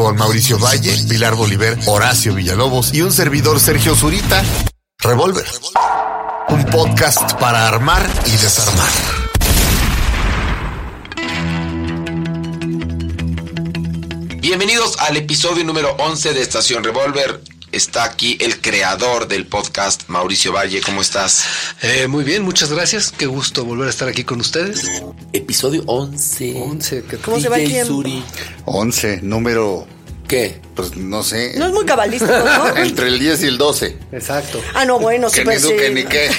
con Mauricio Valle, Pilar Bolívar, Horacio Villalobos y un servidor Sergio Zurita. Revolver. Un podcast para armar y desarmar. Bienvenidos al episodio número 11 de Estación Revolver. Está aquí el creador del podcast, Mauricio Valle. ¿Cómo estás? Eh, muy bien, muchas gracias. Qué gusto volver a estar aquí con ustedes. Episodio 11. 11. ¿qué- ¿Cómo se va DJ tiempo? Suri. 11, número, ¿Qué? pues no sé, No es muy cabalístico, ¿no? entre el 10 y el 12. Exacto. Ah, no, bueno, Que súper ni du, que sí. ni qué.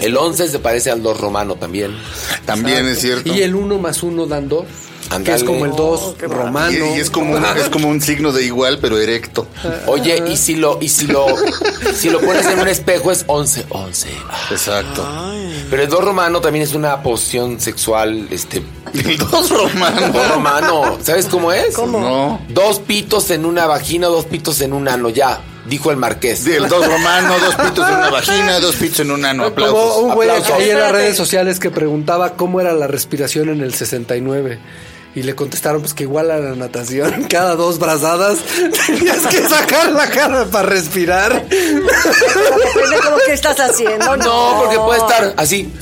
El 11 se parece al 2 romano también. También es cierto. Y el 1 más 1 dan 2. Que Ándale. es como el 2 Oh, romano. Y- y es como, un, es como un signo de igual, pero erecto. Oye, y si lo, y si lo, si lo pones en un espejo es 11, 11. Exacto. Pero el 2 romano también es una posición sexual, este, El 2 romano. 2 romano. ¿Sabes cómo es? ¿Cómo? No. Dos pitos en una vagina, dos pitos en un ano, ya, dijo el marqués. El 2 romano, dos pitos en una vagina, dos pitos en un ano. Como Aplausos. un güey ahí en las redes sociales que preguntaba cómo era la respiración en el 69. Y le contestaron pues que igual a la natación, cada dos brazadas tenías que sacar la cara para respirar. Pero depende como que estás haciendo. No, No, porque puede estar así.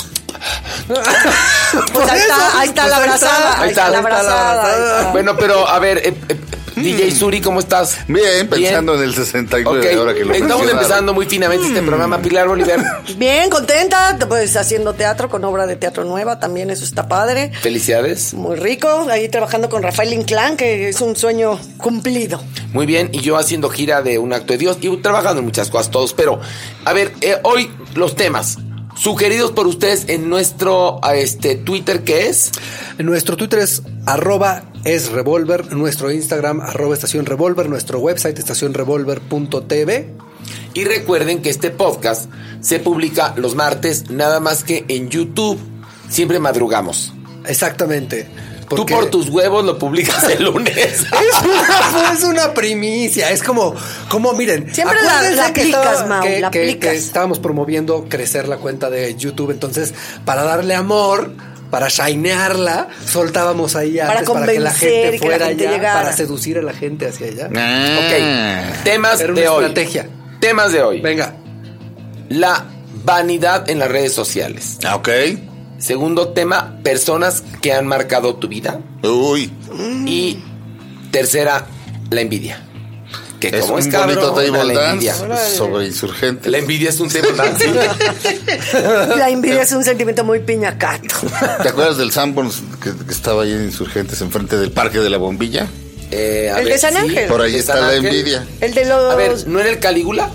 Pues ahí está, ahí está la Pues ahí abrazada. Ahí está la está. Bueno, pero a ver, eh, eh, DJ Suri, ¿cómo estás? Bien, pensando en el 69 Ok, ahora que lo estamos mencionaron. empezando muy finamente este programa. Pilar Oliver, Bien, contenta, pues haciendo teatro con obra de teatro nueva, también eso está padre. felicidades. Muy rico, ahí trabajando con Rafael Inclán, que es un sueño cumplido. Muy bien, y yo haciendo gira de un acto de Dios y trabajando en muchas cosas todos. Pero, a ver, eh, hoy los temas sugeridos por ustedes en nuestro este Twitter, ¿qué es? Nuestro Twitter es arroba es revolver, nuestro Instagram arroba estación revolver, nuestro website estacionrevolver.tv. Y recuerden que este podcast se publica los martes, nada más que en YouTube. Siempre madrugamos. Exactamente. Tú por tus huevos lo publicas el lunes. Es una, es una primicia, es como, como miren. Siempre la- acuérdense la que aplicas, estaba- Mau, que- la que- aplicas. que estábamos promoviendo crecer la cuenta de YouTube, entonces para darle amor, para shinearla, soltábamos ahí Para antes para, que la gente y que la fuera gente allá, llegara. para seducir a la gente hacia allá. Ah. Ok, temas Era una de hoy. estrategia. Temas de hoy. Venga, La vanidad en las redes sociales. Ah, Ok. Segundo tema, personas que han marcado tu vida. Uy. Y tercera, la envidia. Que Es como un es bonito cabrón, table la envidia. dance sobre insurgentes. La envidia es un table dance. La envidia es un sentimiento muy piñacato. ¿Te acuerdas del Sanborns que, que estaba ahí en Insurgentes enfrente del Parque de la Bombilla? Eh, a El de San Ángel. Por ahí está la envidia. El de los... A ver, ¿no era el Calígula?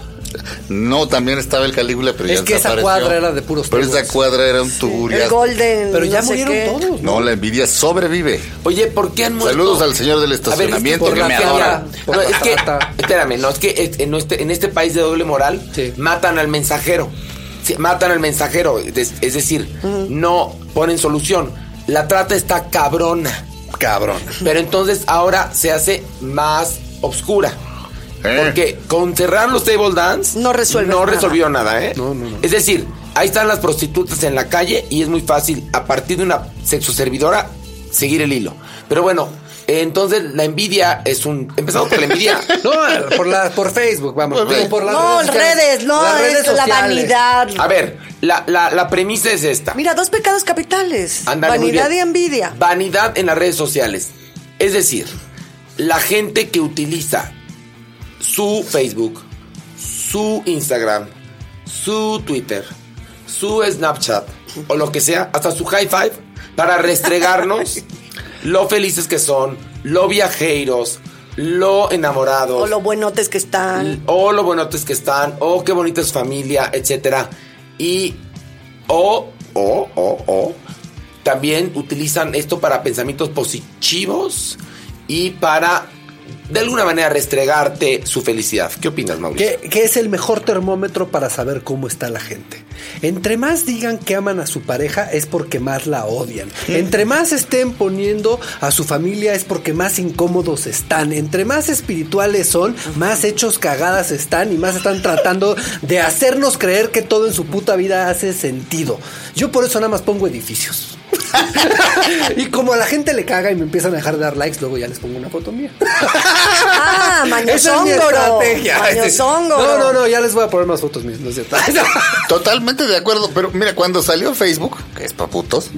No, también estaba el Calígula, pero Es ya que esa cuadra era de puros Pero esa cuadra era un el tuguriazo. Golden. pero ya no sé murieron qué. todos. No, la envidia sobrevive. Oye, ¿por qué han muerto? Saludos al señor del A ver, es que estacionamiento que me adora. No, es que, espérame, no, es que en este, en este país de doble moral Sí. matan al mensajero. Sí, matan al mensajero. Es, es decir, no ponen solución. La trata está cabrona. Cabrón. Pero entonces ahora se hace más obscura. Eh. Porque con cerrar los table dance No resuelve no nada. resolvió nada, ¿eh? No, no, no. Es decir, ahí están las prostitutas en la calle y es muy fácil a partir de una sexoservidora seguir el hilo. Pero bueno, entonces la envidia es un empezamos por la envidia. No, por, la, por Facebook, vamos. Por por las No, sociales. redes, no, Las redes es la vanidad. A ver, la, la- la premisa es esta. Mira, dos pecados capitales. Vanidad y envidia. Vanidad en las redes sociales. Es decir, la gente que utiliza su Facebook, su Instagram, su Twitter, su Snapchat o lo que sea, hasta su high five, para restregarnos lo felices que son, lo viajeros, lo enamorados. O lo buenotes que están. o lo buenotes que están, o qué bonita es familia, etcétera. Y o, o, o, o, también utilizan esto para pensamientos positivos y para de alguna manera restregarte su felicidad. ¿Qué opinas, Mauricio? ¿Qué, qué es el mejor termómetro para saber cómo está la gente? Entre más digan que aman a su pareja es porque más la odian. Entre más estén poniendo a su familia es porque más incómodos están. Entre más espirituales son, más hechos cagadas están y más están tratando de hacernos creer que todo en su puta vida hace sentido. Yo por eso nada más pongo edificios. y como a la gente le caga y me empiezan a dejar de dar likes, luego ya les pongo una foto mía. Ah, Esa es mi estrategia. No, no, no, ya les voy a poner más fotos mías, no es cierto. Totalmente de acuerdo, pero mira, cuando salió Facebook, que es pa' putos,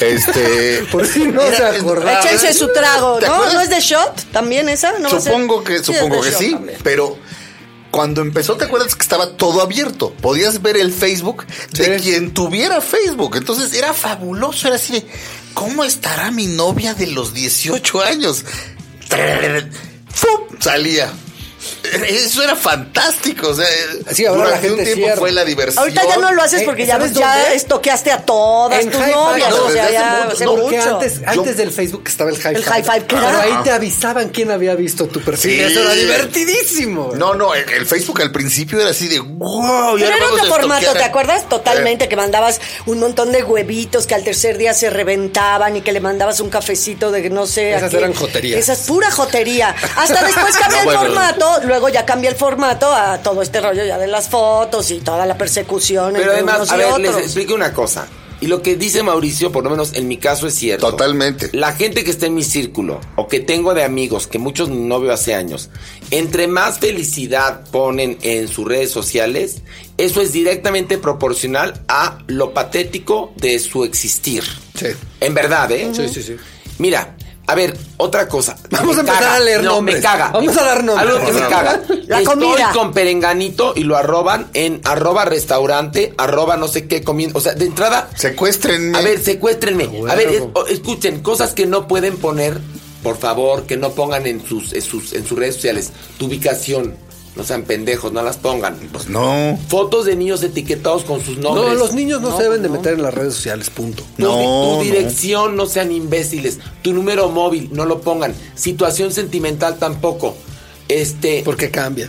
este... Por si no se acordaba. Échense su trago, ¿Te ¿no? ¿No es de shot? ¿También esa? ¿No va a ser? Supongo que, Sí, supongo que sí, también. pero cuando empezó, ¿te acuerdas que estaba todo abierto? Podías ver el Facebook de quien tuviera Facebook. Entonces era fabuloso, era así de, ¿cómo estará mi novia de los 18 años? ¡Fum! Salía. Eso era fantástico. O sea, Sí, ahora la durante un tiempo cierra. fue la diversión. Ahorita ya no lo haces Eh, porque ya, ¿sabes ya estoqueaste a todas En tus novias. no, o sea, ya hace mucho, Porque mucho. antes, antes del Facebook estaba el high El five. high five, Pero claro. ahí te avisaban quién había visto tu perfil. Sí. Eso era divertidísimo. No, no, el, el Facebook al principio era así de wow. Pero era otro formato, estoquear ¿te acuerdas? Totalmente, Eh, que mandabas un montón de huevitos que al tercer día se reventaban y que le mandabas un cafecito de no sé. Esas eran joterías. Esa es pura jotería. Hasta después cambia No, el bueno. formato, luego ya cambia el formato a todo este rollo ya de las fotos y toda la persecución Pero entre además, unos a y ver, les explico una cosa. Y lo que dice Mauricio, por lo menos en mi caso, es cierto. Totalmente. La gente que está en mi círculo o que tengo de amigos, que muchos no veo hace años, entre más felicidad ponen en sus redes sociales, eso es directamente proporcional a lo patético de su existir. Sí. En verdad, ¿eh? Sí, sí, sí. Mira, a ver, otra cosa. Vamos Me a empezar caga. a leer no, nombres. Me caga. Vamos a dar nombres. Algo que me caga. La Estoy comida. con perenganito y lo arroban en arroba restaurante, arroba no sé qué comiendo. O sea, de entrada, Secuéstrenme. a ver, secuéstrenme. A ver, es- escuchen, cosas que no pueden poner, por favor, que no pongan en sus, en sus, en sus redes sociales. Tu ubicación. No sean pendejos, no las pongan. Pues no. Fotos de niños etiquetados con sus nombres. No, los niños no, se deben de meter en las redes sociales, punto. Tu, No, tu dirección, no. sean imbéciles. Tu número móvil, no lo pongan. Situación sentimental tampoco. Este. Porque cambia.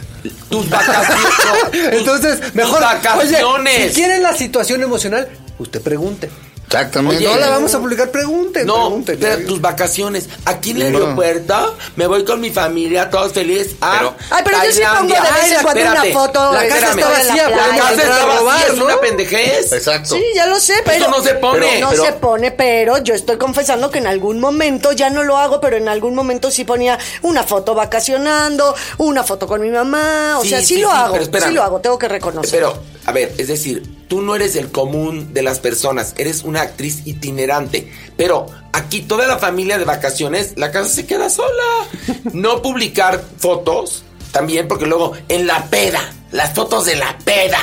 tus vacaciones. tus- Entonces, tus mejor. vacaciones. Oye, si quieren la situación emocional, usted pregunte. Exactamente. Oye, No la vamos a publicar, pregunten. No, pregunten. espera, tus vacaciones. Aquí en el No. aeropuerto me voy con mi familia, todos felices. a Pero- Ay, pero yo sí pongo de vez en cuando una foto. La casa está vacía, la casa está robar, vacía, es ¿no? una pendejez. Exacto. Sí, ya lo sé, pero. no se pone. No Pero- se pone, pero yo estoy confesando que en algún momento, ya no lo hago, pero en algún momento sí ponía una foto vacacionando, una foto con mi mamá. O Sí, sea, sí, sí, lo sí, hago. Sí lo hago, tengo que reconocer. Pero, a ver, es decir, tú no eres el común de las personas, eres una actriz itinerante. Pero aquí toda la familia de vacaciones, la casa se queda sola. No publicar fotos, también porque luego en la peda, las fotos de la peda,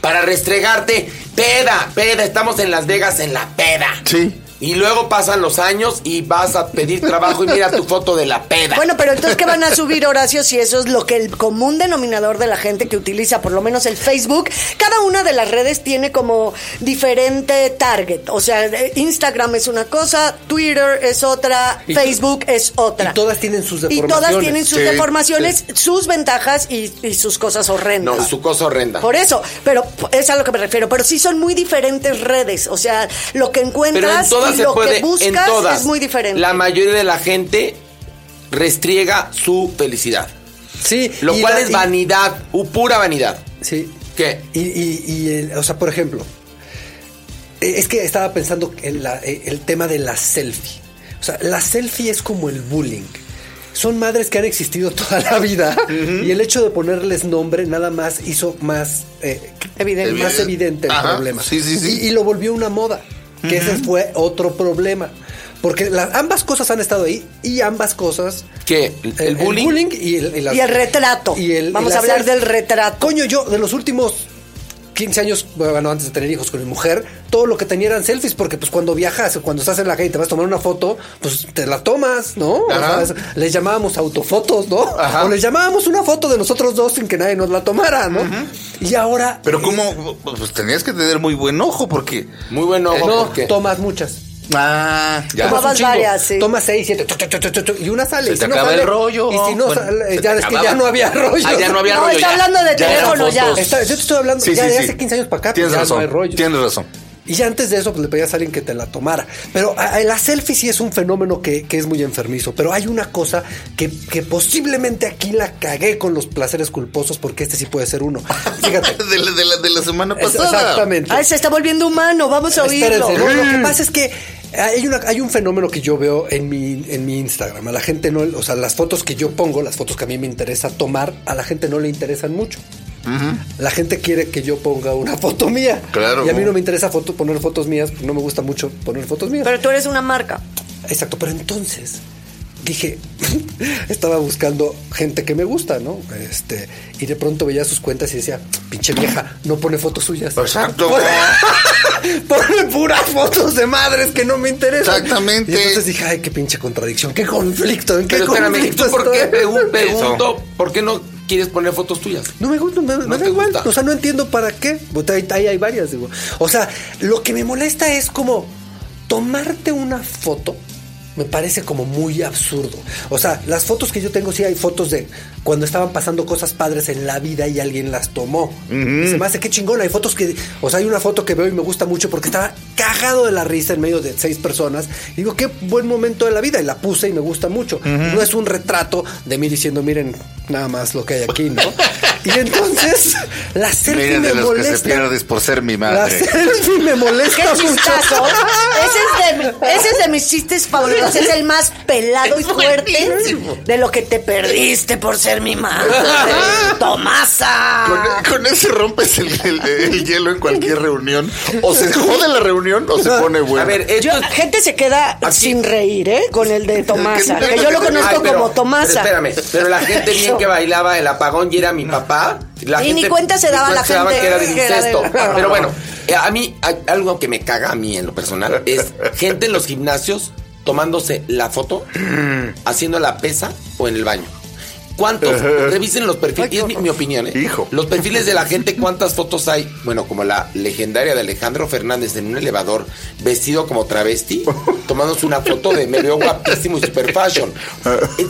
para restregarte, peda, peda, estamos en Las Vegas en la peda. Sí. Y luego pasan los años y vas a pedir trabajo y mira tu foto de la peda. Bueno, pero entonces, ¿qué van a subir, Horacio? Si eso es lo que el común denominador de la gente que utiliza, por lo menos el Facebook, cada una de las redes tiene como diferente target. O sea, Instagram es una cosa, Twitter es otra, Y- Facebook es otra. y todas tienen sus Y todas deformaciones. tienen sus Sí, deformaciones, sus ventajas y, y sus cosas horrendas. no, su cosa horrenda. Por eso, pero es a lo que me refiero. Pero sí son muy diferentes redes. O sea, lo que Pero en encuentras todas y se lo puede, que buscas en todas. es muy diferente. La mayoría de la gente restriega su felicidad. Sí. Lo y cual la- es y- vanidad, u pura vanidad. Sí. ¿Qué? Y, y- y el- o sea, por ejemplo, eh, es que estaba pensando en la- eh, el tema de la selfie. O sea, la selfie es como el bullying. Son madres que han existido toda la vida y el hecho de ponerles nombre nada más hizo más eh, Evidente. más evidente el Ajá, problema. sí, sí, sí. Y, y lo volvió una moda, que ese fue otro problema. Porque la- ambas cosas han estado ahí y ambas cosas ¿Qué? ¿El, bullying? y el, y las- Y el retrato. y el- y Vamos a hablar del retrato. Coño, yo de los últimos 15 años, bueno, antes de tener hijos con mi mujer, todo lo que tenía eran selfies, porque pues cuando viajas, o cuando estás en la calle y te vas a tomar una foto, pues te la tomas, ¿no? O Ajá. sea, es- les llamábamos autofotos, ¿no? Ajá. O les llamábamos una foto de nosotros dos sin que nadie nos la tomara, ¿no? Y ahora... Pero cómo, pues tenías que tener muy buen ojo porque... Muy bueno, Eh, no, porque tomas muchas. Ah, ya. Tomabas varias, sí. Tomas seis, siete, tu, tu, tu, tu, tu, y una sale. Se y si te no acaba sale- el rollo. Y si no Bueno, sale, ya es que ya no había rollo. Ah, ya no había No, rollo. está ya. hablando de teléfono ya. Está- yo te estoy hablando Sí, ya sí, de sí. hace 15 años para acá, Tienes pues ya razón. no hay rollo. Tienes razón. Y antes de eso, pues le pedías a alguien que te la tomara. Pero la selfie sí es un fenómeno que, que es muy enfermizo. Pero hay una cosa que, que posiblemente aquí la cagué con los placeres culposos, porque este sí puede ser uno. Fíjate. De la, de la- de la semana Es- pasada. Exactamente. Ay, se está volviendo humano, vamos a oírlo. No, lo que pasa es que hay, una, hay un fenómeno que yo veo en mi, en mi Instagram. A la gente no, o sea, las fotos que yo pongo, las fotos que a mí me interesa tomar, a la gente no le interesan mucho. La gente quiere que yo ponga una foto mía. Claro. Y a mí no me interesa foto, poner fotos mías, no me gusta mucho poner fotos mías. Pero tú eres una marca. Exacto, pero entonces dije, estaba buscando gente que me gusta, ¿no? Este, y de pronto veía sus cuentas y decía, pinche vieja, no pone fotos suyas. Exacto. Pone puras fotos de madres que no me interesan. Exactamente. Y entonces dije, ay, qué pinche contradicción, qué conflicto, ¿en qué Pero espérame, ¿y conflicto tú por qué pregunto? ¿Por qué no quieres poner fotos tuyas? No me gusta, me, me ¿No da te igual. gusta? O sea, no entiendo para qué. Ahí, ahí hay varias, digo. O sea, lo que me molesta es como tomarte una foto. Me parece como muy absurdo. O sea, las fotos que yo tengo, sí hay fotos de cuando estaban pasando cosas padres en la vida y alguien las tomó. Y se me hace qué chingón. Hay fotos que. O sea, hay una foto que veo y me gusta mucho porque estaba cagado de la risa en medio de seis personas. Y digo, qué buen momento de la vida. Y la puse y me gusta mucho. No es un retrato de mí diciendo, miren, nada más lo que hay aquí, ¿no? y entonces, la selfie Miren me de los que molesta. se pierdes por ser mi La madre. selfie me ¡Qué molesta mucho. chistazo! Ese es, de, ese es de mis chistes favoritos. Es el más pelado y fuerte de lo que te perdiste por ser mi madre. ¡Tomasa! Con, con ese rompes el, el- el hielo en cualquier reunión. O se jode la reunión o se pone bueno. A ver, esto Yo, gente se queda Aquí- sin reír, ¿eh? Con el de Tomasa. Que yo lo conozco Ay, pero- como Tomasa. pero espérame, pero la gente bien que bailaba el apagón y era mi papá. La Y gente, ni cuenta se daba la daba gente que era de que era de- incesto. Pero bueno, eh, a mí algo que me caga a mí en lo personal es gente en los gimnasios tomándose la foto, haciendo la pesa o en el baño. ¿Cuántos? Revisen los perfiles. Y es mi, mi opinión, ¿eh? Hijo. Los perfiles de la gente, ¿cuántas fotos hay? Bueno, como la legendaria de Alejandro Fernández en un elevador, vestido como travesti, tomándose una foto de me veo guapísimo y super fashion. Es-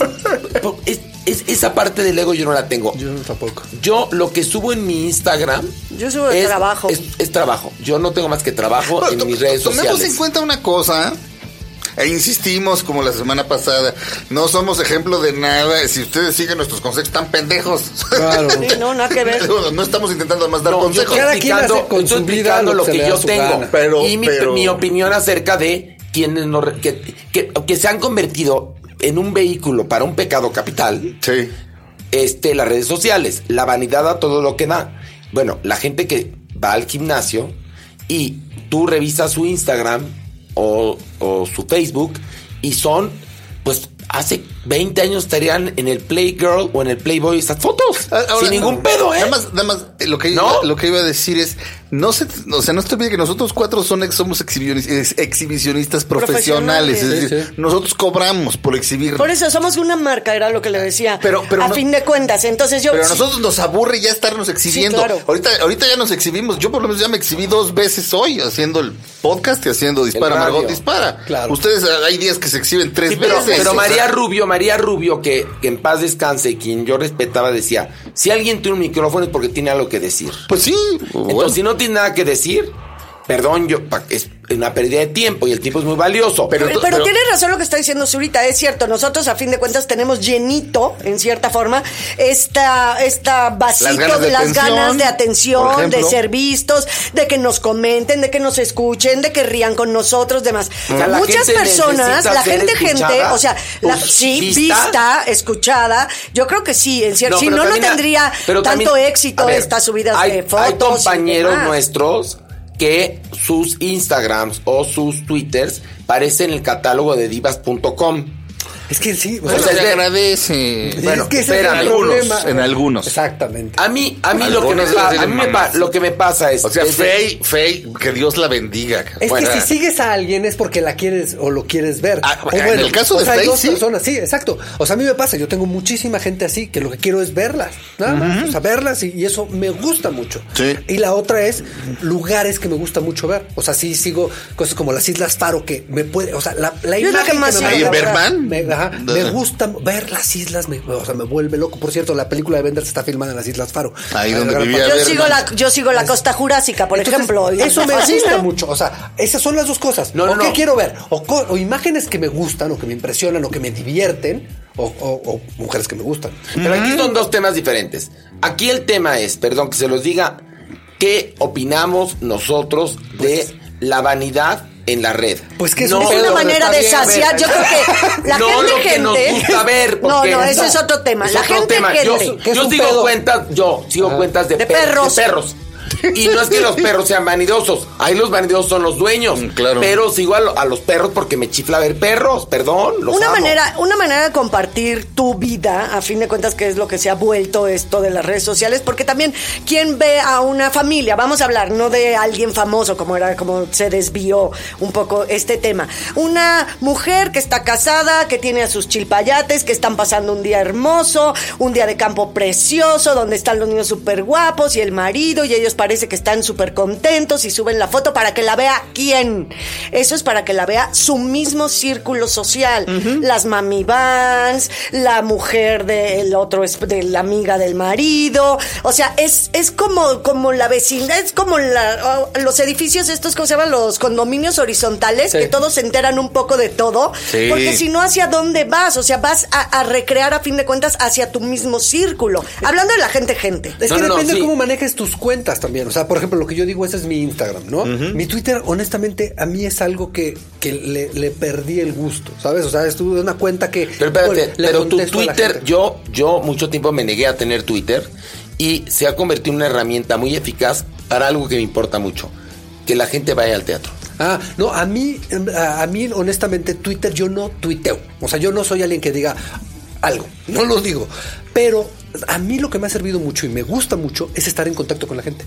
es- es- esa parte del ego yo no la tengo. Yo tampoco. Yo lo que subo en mi Instagram. Yo subo es, trabajo. Es, es trabajo. Yo no tengo más que trabajo en mis redes Tomemos sociales. en cuenta una cosa. E insistimos, como la semana pasada, no somos ejemplo de nada. Si ustedes siguen nuestros consejos, están pendejos. Claro. Sí, no, nada que ver. No estamos intentando más dar No, yo consejos. estoy Cada quien explicando, hace con estoy su vida explicando lo lo que yo tengo. gana. Pero- y mi, pero- mi opinión acerca de quienes no re- que, que, que se han convertido en un vehículo para un pecado capital. Sí. este, las redes sociales, la vanidad a todo lo que da. Bueno, la gente que va al gimnasio y tú revisas su Instagram o, o su Facebook y son, pues, hace 20 años estarían en el Playgirl o en el Playboy estas fotos. Ah, ahora, sin ningún pedo, ¿eh? Nada más, nada más, eh, lo que, ¿No? lo que iba a decir es, no se, o sea, no se te olvide que nosotros cuatro son, somos exhibicionis- ex- exhibicionistas profesionales. Profesionales. Es decir, Sí, nosotros cobramos por exhibir. Por eso somos una marca, era lo que le decía. Pero- pero a no- fin de cuentas, entonces yo. Pero a nosotros nos aburre ya estarnos exhibiendo. Sí, claro. ahorita, ahorita ya nos exhibimos. Yo por lo menos ya me exhibí dos veces hoy haciendo el podcast y haciendo Dispara. Margot Dispara. Claro. Ustedes ah, hay días que se exhiben tres Sí, pero, veces. pero María Rubio, María Rubio, que, que en paz descanse, quien yo respetaba, decía, si alguien tiene un micrófono es porque tiene algo que decir. Pues sí. Entonces, si no tiene nada que decir, perdón, yo pa- es una pérdida de tiempo y el tiempo es muy valioso. Pero- Pero, pero tiene razón lo que está diciendo Zurita, es cierto, nosotros a fin de cuentas tenemos llenito, en cierta forma, esta, esta vasito Las ganas de las atención, ganas de atención, de ser vistos, de que nos comenten, de que nos escuchen, de que rían con nosotros, demás. O sea, la Muchas personas, la gente, gente, o sea, la- Uf, sí, ¿vista? escuchada, yo creo que sí, en cierto, No, si no, no tendría tanto también- éxito ver, estas subidas hay, de fotos. Hay compañeros nuestros que sus Instagrams o sus Twitters parecen el catálogo de divas.com. Es que sí. o sea, sea, se es- agradece. es bueno, que ese es espérame, el algunos, problema. en algunos. Exactamente. A mí, a mí lo que me, Algunos pa- dicen a mí me pa- mamás. lo que me pasa es. O sea, es Fey, Fey, que Dios la bendiga. Es Fuera. que si sigues a alguien es porque la quieres o lo quieres ver. Ah, o en el caso o de sea, hay Faye, dos sí. personas, sí, exacto. O sea, a mí me pasa, yo tengo muchísima gente así que lo que quiero es verlas, nada más, o sea, verlas y, y eso me gusta mucho. Sí. Y la otra es lugares que me gusta mucho ver. O sea, sí sigo cosas como las Islas Faro que me puede, o sea, la, la es imagen que más me sigo, ¿Ahí en manda- la verdad. Berman? me- Ajá, me gusta ver las islas, me, o sea, me vuelve loco. Por cierto, la película de Bender está filmada en las Islas Faro. Ahí donde vivía. Yo sigo, la, yo sigo la costa jurásica, por Entonces, ejemplo. Eso me fascina. gusta mucho. O sea, esas son las dos cosas. No, no, o qué no. quiero ver. O, imágenes que me gustan, o que me impresionan, o que me divierten, o, o- o mujeres que me gustan. Pero aquí son dos temas diferentes. Aquí el tema es, perdón que se los diga, ¿qué opinamos nosotros de la vanidad en la red? Pues que es No un Es pedo, una manera de saciar. Yo creo que la no gente, lo que gente. nos gusta ver. No, no, ese es otro tema. es la otro gente, tema. Yo, gente. ¿Qué es yo un sigo pedo? cuentas, yo sigo cuentas de, De per- perros. de perros. Y no es que los perros sean vanidosos. Ahí los vanidosos son los dueños. Mm, claro. Pero sigo a, lo- a los perros porque me chifla ver perros. Perdón. Los Una amo. manera, una manera de compartir tu vida, a fin de cuentas, que es lo que se ha vuelto esto de las redes sociales, porque también quien ve a una familia, vamos a hablar no de alguien famoso, como era, como se desvió un poco este tema. Una mujer que está casada, que tiene a sus chilpayates, que están pasando un día hermoso, un día de campo precioso, donde están los niños súper guapos y el marido, y ellos parece que están súper contentos y suben la foto para que la vea quién. Eso es para que la vea su mismo círculo social. Las mami vans, la mujer del otro, es de la amiga del marido. O sea, es, es como, como la vecindad, es como la- oh, los edificios estos, ¿cómo se llaman? Los condominios horizontales, Sí. que todos se enteran un poco de todo. Sí. Porque si no, ¿hacia dónde vas? O sea, vas a, a recrear a fin de cuentas hacia tu mismo círculo. Hablando de la gente, gente. Es No, que no, no, depende sí. de cómo manejes tus cuentas también. O sea, por ejemplo, lo que yo digo, ese es mi Instagram, ¿no? Mi Twitter, honestamente, a mí es algo que, que le, le perdí el gusto, ¿sabes? O sea, es tu- una cuenta que... Pero espérate, bueno, pero tu Twitter, yo, yo mucho tiempo me negué a tener Twitter y se ha convertido en una herramienta muy eficaz para algo que me importa mucho, que la gente vaya al teatro. Ah, no, a mí, a, a mí, honestamente, Twitter yo no tuiteo. O sea, yo no soy alguien que diga algo, no lo digo. Pero a mí lo que me ha servido mucho y me gusta mucho es estar en contacto con la gente.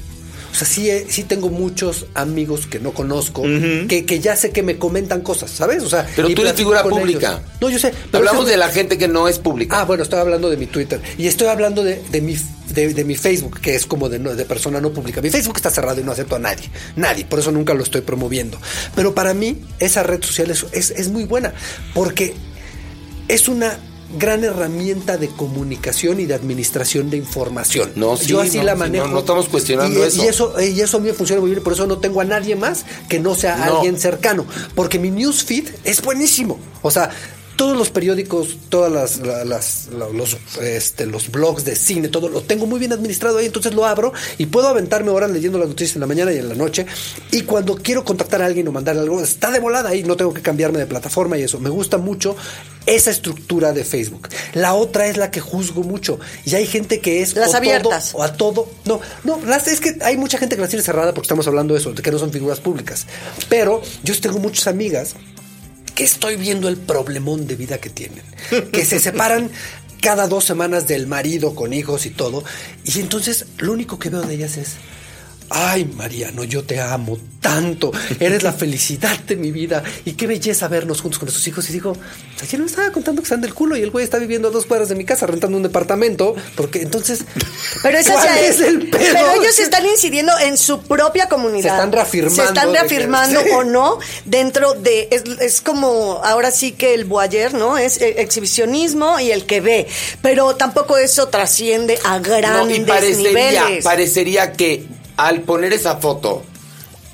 O sea, sí, he- sí tengo muchos amigos que no conozco, que, que ya sé que me comentan cosas, ¿sabes? O sea, Pero tú eres figura pública. ellos. No, yo sé. pero Hablamos de la gente que no es pública. Ah, bueno, estoy hablando de mi Twitter. Y estoy hablando de, de mi, de, de mi Facebook, que es como de, no- de persona no pública. Mi Facebook está cerrado y no acepto a nadie. Nadie. Por eso nunca lo estoy promoviendo. Pero para mí, esa red social es, es, es muy buena. Porque es una gran herramienta de comunicación y de administración de información. No, sí, Yo así no, la manejo. no, no estamos cuestionando y, eso. Y eso, y eso a mí me funciona muy bien. Por eso no tengo a nadie más que no sea No. alguien cercano. Porque mi newsfeed es buenísimo. O sea, todos los periódicos, todas las, la- las- la- los, este, los blogs de cine, todo lo tengo muy bien administrado ahí, entonces lo abro y puedo aventarme horas leyendo las noticias en la mañana y en la noche. Y cuando quiero contactar a alguien o mandar algo, está de volada ahí, no tengo que cambiarme de plataforma y eso. Me gusta mucho esa estructura de Facebook. La otra es la que juzgo mucho. Y hay gente que es Las o todo abiertas. o a todo. No, no, las, es que hay mucha gente que las tiene cerrada porque estamos hablando de eso, de que no son figuras públicas. Pero yo tengo muchas amigas estoy viendo el problemón de vida que tienen. Que se separan cada dos semanas del marido con hijos y todo. Y entonces lo único que veo de ellas es, ay Mariano, yo te amo tanto, eres la felicidad de mi vida y qué belleza vernos juntos con nuestros hijos. Y digo, ayer me estaba contando que están del culo y el güey está viviendo a dos cuadras de mi casa rentando un departamento, porque entonces... Pero esa ¿cuál es el pedo? Pero ellos están incidiendo en su propia comunidad. Se están reafirmando Se están que- reafirmando o no dentro de. Es, es como ahora sí que el boyer, ¿no? Es eh, exhibicionismo y el que ve. Pero tampoco eso trasciende a No, grandes y parecería, niveles. parecería que al poner esa foto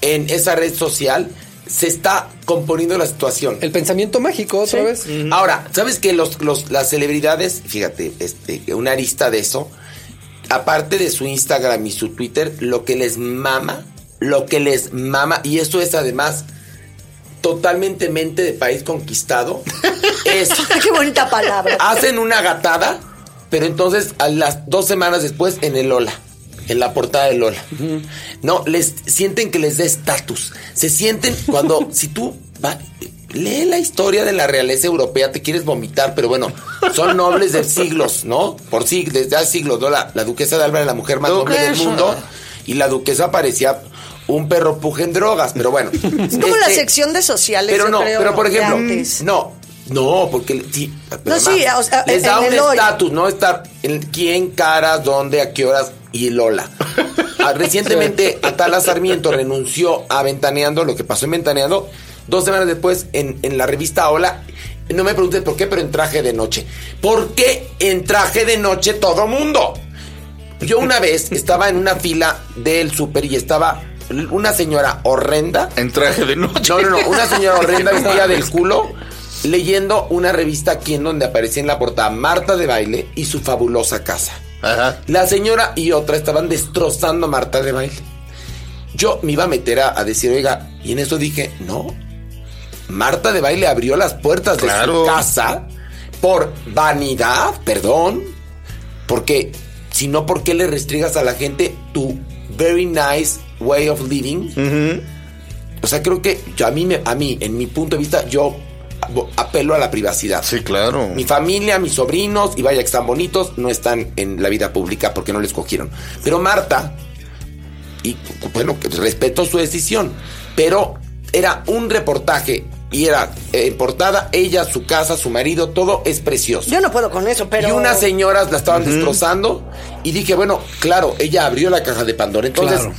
en esa red social, se está componiendo la situación. El pensamiento mágico otra vez. Ahora, ¿sabes que los, los- las celebridades, fíjate, este, una arista de eso, aparte de su Instagram y su Twitter, lo que les mama, lo que les mama, y eso es además totalmente mente de país conquistado, es Qué bonita palabra. hacen una gatada, pero entonces a las dos semanas después en el Lola. En la portada de Lola. No, les sienten que les dé estatus. Se sienten cuando, si tú va- lee la historia de la realeza europea, te quieres vomitar, pero bueno, son nobles de siglos, ¿no? Por sí, desde hace siglos, ¿no? La, la duquesa de Alba era la mujer más noble del mundo y la duquesa parecía un perro puje en drogas, pero bueno. Es como la Este, sección de sociales. pero yo no, creo, pero por ejemplo, no, no, porque sí, pero No, sí, o sea, les da en un estatus, no estar en quién, caras, dónde, a qué horas y Lola. Ah, Recientemente Atala Sarmiento renunció a Ventaneando, lo que pasó en Ventaneando, dos semanas después en, en la revista Hola No me preguntes por qué, pero en traje de noche. ¿Por qué en traje de noche todo mundo? Yo una vez estaba en una fila del súper y estaba una señora horrenda. En traje de noche. No, no, no, una señora horrenda vestida del culo leyendo una revista aquí en donde aparecía en la portada Marta de baile y su fabulosa casa. Ajá. La señora y otra estaban destrozando a Marta de baile. Yo me iba a meter a, a decir, oiga, y en eso dije, no. Marta de baile abrió las puertas de su casa por vanidad, perdón. Porque, si no, ¿por qué le restringas a la gente tu very nice way of living? O sea, creo que yo, a mí, me- a mí, en mi punto de vista, yo apelo a la privacidad. Sí, claro. Mi familia, mis sobrinos, y vaya que están bonitos, no están en la vida pública porque no les cogieron. Pero Marta, y bueno, que respeto su decisión, pero era un reportaje y era eh, portada, ella, su casa, su marido, todo es precioso. Yo no puedo con eso, pero. Y unas señoras la estaban destrozando y dije, bueno, claro, ella abrió la caja de Pandora. Entonces, Claro.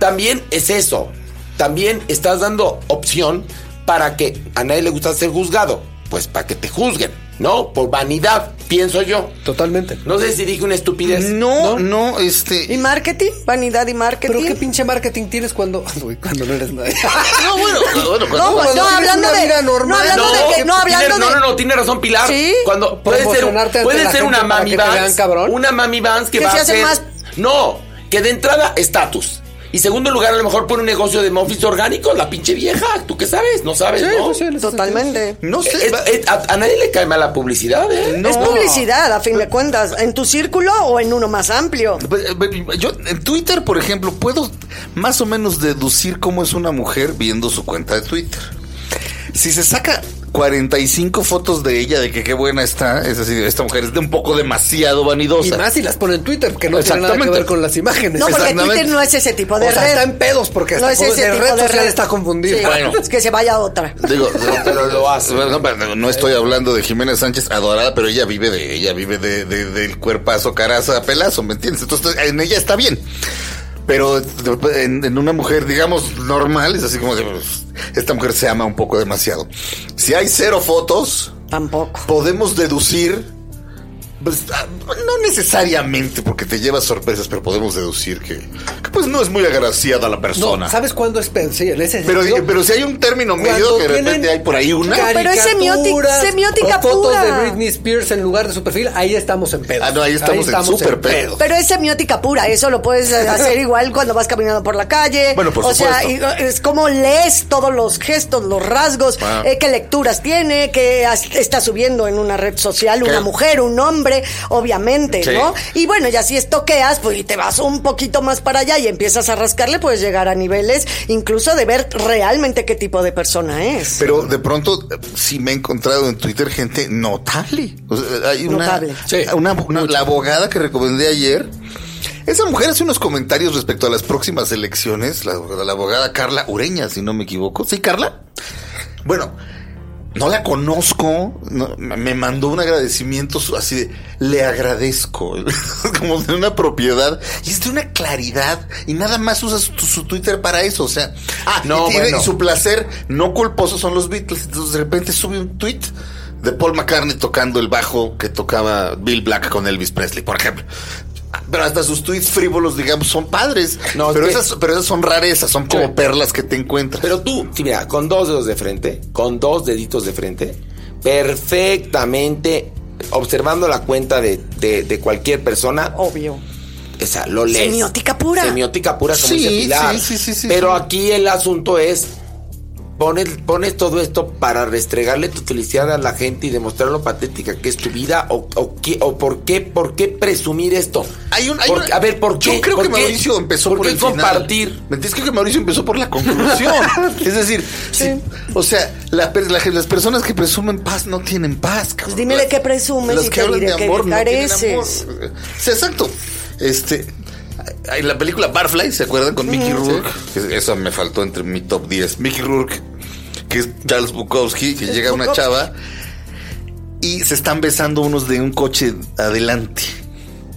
también es eso. También estás dando opción para que a nadie le gusta ser juzgado. Pues para que te juzguen, ¿no? Por vanidad, pienso yo. Totalmente. No sé si dije una estupidez. No, no, este. ¿Y marketing? ¿Vanidad y marketing? Pero qué pinche marketing tienes cuando, Uy, cuando no eres nadie. No, bueno, bueno, No, cuando- no, hablando de. vida No, normal. hablando No, de que. No, hablando tiene, de. no, no, no, tiene razón Pilar. Sí. Cuando puede ser, puede ser una mami vean Vans, cabrón. una mami Vans que Que va se a hace ser más- No, que de entrada estatus. Y segundo lugar, a lo mejor pone un negocio de muffins orgánicos, la pinche vieja. ¿Tú qué sabes? No sabes, ¿no? sí, sí, sí. Totalmente. No sé. Es- es- a, a nadie le cae mal la publicidad, ¿eh? No. Es publicidad, a fin de cuentas. ¿En tu círculo o en uno más amplio? Yo en Twitter, por ejemplo, puedo más o menos deducir cómo es una mujer viendo su cuenta de Twitter. Si se saca 45 fotos de ella, de que qué buena está, es decir, esta mujer es de un poco demasiado vanidosa. Y más si las pone en Twitter, que no tiene nada que ver con las imágenes. No, porque. Twitter no es ese tipo de O sea, red. está en pedos porque no hasta es ese tipo red de red. está confundido. Sí, Bueno. es que se vaya a otra. Digo, pero lo hace. No, no estoy hablando de Jimena Sánchez adorada, pero ella vive de ella vive de, de- del cuerpazo caraza pelazo, ¿me entiendes? Entonces en ella está bien. Pero en, en una mujer, digamos, normal, es así como de, pues, esta mujer se ama un poco demasiado. Si hay cero fotos, Tampoco. podemos deducir, pues, ah, no necesariamente porque te llevas sorpresas, pero podemos deducir que, que, pues no es muy agraciada la persona. No, ¿sabes cuándo es pedo? Sí, en ese pero, sentido, pero si hay un término medio que de repente hay por ahí una. Pero es semiótica- semiótica o fotos pura. de Britney Spears en lugar de su perfil, ahí estamos en pedo. Ah, no, ahí estamos en súper pedo. Pero es semiótica pura, eso lo puedes hacer igual cuando vas caminando por la calle. Bueno, por o sea, supuesto. y- es como lees todos los gestos, los rasgos, Ah. eh, qué lecturas tiene, qué está subiendo en una red social, ¿Qué? una mujer, un hombre, obviamente, Sí. ¿no? Y bueno, ya si estoqueas, pues y te vas un poquito más para allá y empiezas a rascarle, puedes llegar a niveles incluso de ver realmente qué tipo de persona es. Pero de pronto sí me he encontrado en Twitter gente notable. O sea, hay una, Notable. Sí. una- una- la abogada que recomendé ayer. Esa mujer hace unos comentarios respecto a las próximas elecciones. La, la abogada Carla Ureña, si no me equivoco. ¿Sí, Carla? Bueno, no la conozco. no, me mandó un agradecimiento así de, le agradezco. Como de una propiedad. Y es de una claridad. Y nada más usa su, su Twitter para eso. O sea, ah, No, y, tiene- bueno. y su placer no culposo son los Beatles. Entonces de repente sube un tweet de Paul McCartney tocando el bajo que tocaba Bill Black con Elvis Presley, por ejemplo. Pero hasta sus tweets frívolos, digamos, son padres. No, es pero, que- esas, pero esas son rarezas, son como Sí. perlas que te encuentras. Pero tú, sí, mira, con dos dedos de frente, con dos deditos de frente, perfectamente observando la cuenta de, de- de cualquier persona, Obvio. o sea, lo lees. Semiótica pura. Semiótica pura, como Sí, dice Pilar. sí, sí, sí, sí, Pero sí. aquí el asunto es. Pones, pones todo esto para restregarle tu felicidad a la gente y demostrar lo patética que es tu vida o, o, qué- o por qué por qué presumir esto. Hay un, hay Por- una- a ver, ¿por qué? Yo creo ¿Por que qué? Mauricio empezó ¿Por por, qué el final. compartir? ¿Me entiendes? Creo que Mauricio empezó por la conclusión. es decir, sí, o sea, la la- las personas que presumen paz no tienen paz. cabrón. Pues dime de qué presumes las y que hablan de que amor no tienen careces. amor. Sí, exacto. Este, en la película Barfly, ¿se acuerdan con Mickey Rourke? Que Eso me faltó entre mi top 10. Mickey Rourke, que es Charles Bukowski, que llega una chava y se están besando unos de un coche adelante.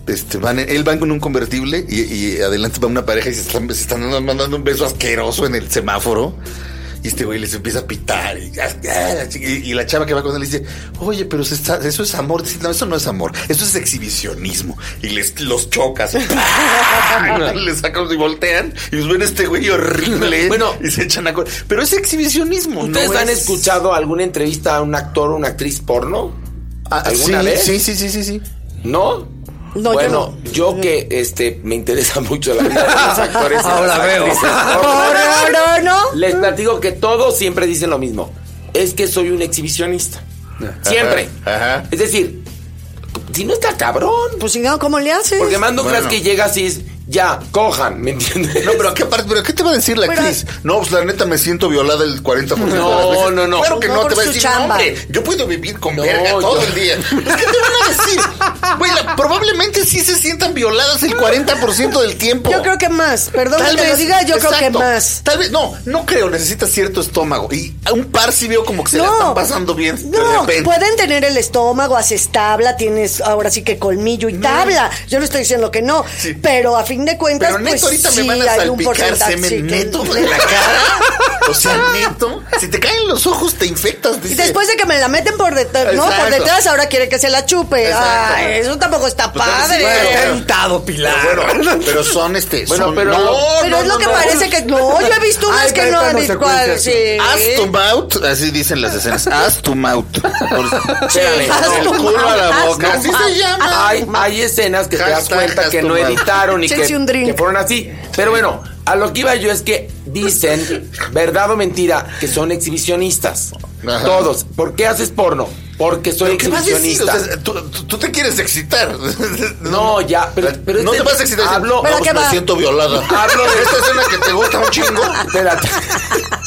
Este, van, él va con un convertible y, y adelante va una pareja y se están, se están dando- mandando un beso asqueroso en el semáforo. Y este güey les empieza a pitar. Y, y- y la chava que va con él le dice, oye, pero se está- eso es amor. Dice, no, eso no es amor. Eso es exhibicionismo. Y les los chocas. les sacan y voltean. Y los ven este güey horrible. Bueno. y se echan a Pero es exhibicionismo. ¿Ustedes no han es- escuchado alguna entrevista a un actor o una actriz porno? Ah, ¿Alguna sí, vez? Sí, sí, sí, sí, sí. ¿No? No, yo bueno, no. yo, que este me interesa mucho la vida de los actores. Ahora veo. Ahora, ¿no? Les platico que todos siempre dicen lo mismo. Es que soy un exhibicionista. Siempre. Ajá. Es decir, si no está cabrón. Pues chingado, ¿cómo le haces? Porque no Bueno. creas que llega así, es, ya, cojan, ¿me entiendes? No, pero ¿qué, pero ¿qué te va a decir la Pero- actriz? No, pues la neta me siento violada el 40% de las No, veces. no, no. Claro que No no, te va a decir, no, hombre, yo puedo vivir con No, verga todo yo- el día. Pues, ¿Qué te van a decir? Güey, la- probablemente sí se sientan violadas el 40% del tiempo. Yo creo que más. Perdón Tal que te vez, lo diga, yo creo que más. Tal vez, no, no creo, necesitas cierto estómago. Y a un par sí veo como que se la están pasando bien. No, pueden tener el estómago, haces tabla, tienes ahora sí que colmillo y tabla. Yo no estoy diciendo que no, Sí. pero a fin de cuentas, Pero neto, pues ahorita sí me van a hay un salpicar porcentaje. semen sí, que- neto de la cara. O sea, neto. Si te caen los ojos, te infectas. Y después de que me la meten por detrás, no, por detrás, ahora quiere que se la chupe. Ay, eso tampoco está Pues, padre. bueno, tentado, Pilar. Pero bueno, pero son este. Bueno, son- pero- no, Pero no, es lo no, que no. parece que no. Yo he visto unas Ay, que no no visto. Sí. As to mouth, así dicen las escenas. As to mouth. Por- to el culo a la mouth, boca. as to Así se llama. Hay, hay escenas que te das cuenta que no editaron y que, Un drink. que fueron así. Pero bueno, a lo que iba yo es que dicen, verdad o mentira, que son exhibicionistas. Ajá. Todos. ¿Por qué haces porno? Porque soy ¿Qué vas a decir? exhibicionista. O sea, tú, tú- tú te quieres excitar. No, ya, pero- pero no este- te vas a excitar. hablo- ¿Pero no, pues me siento violada. Hablo de- esta escena que te gusta un chingo. Espérate.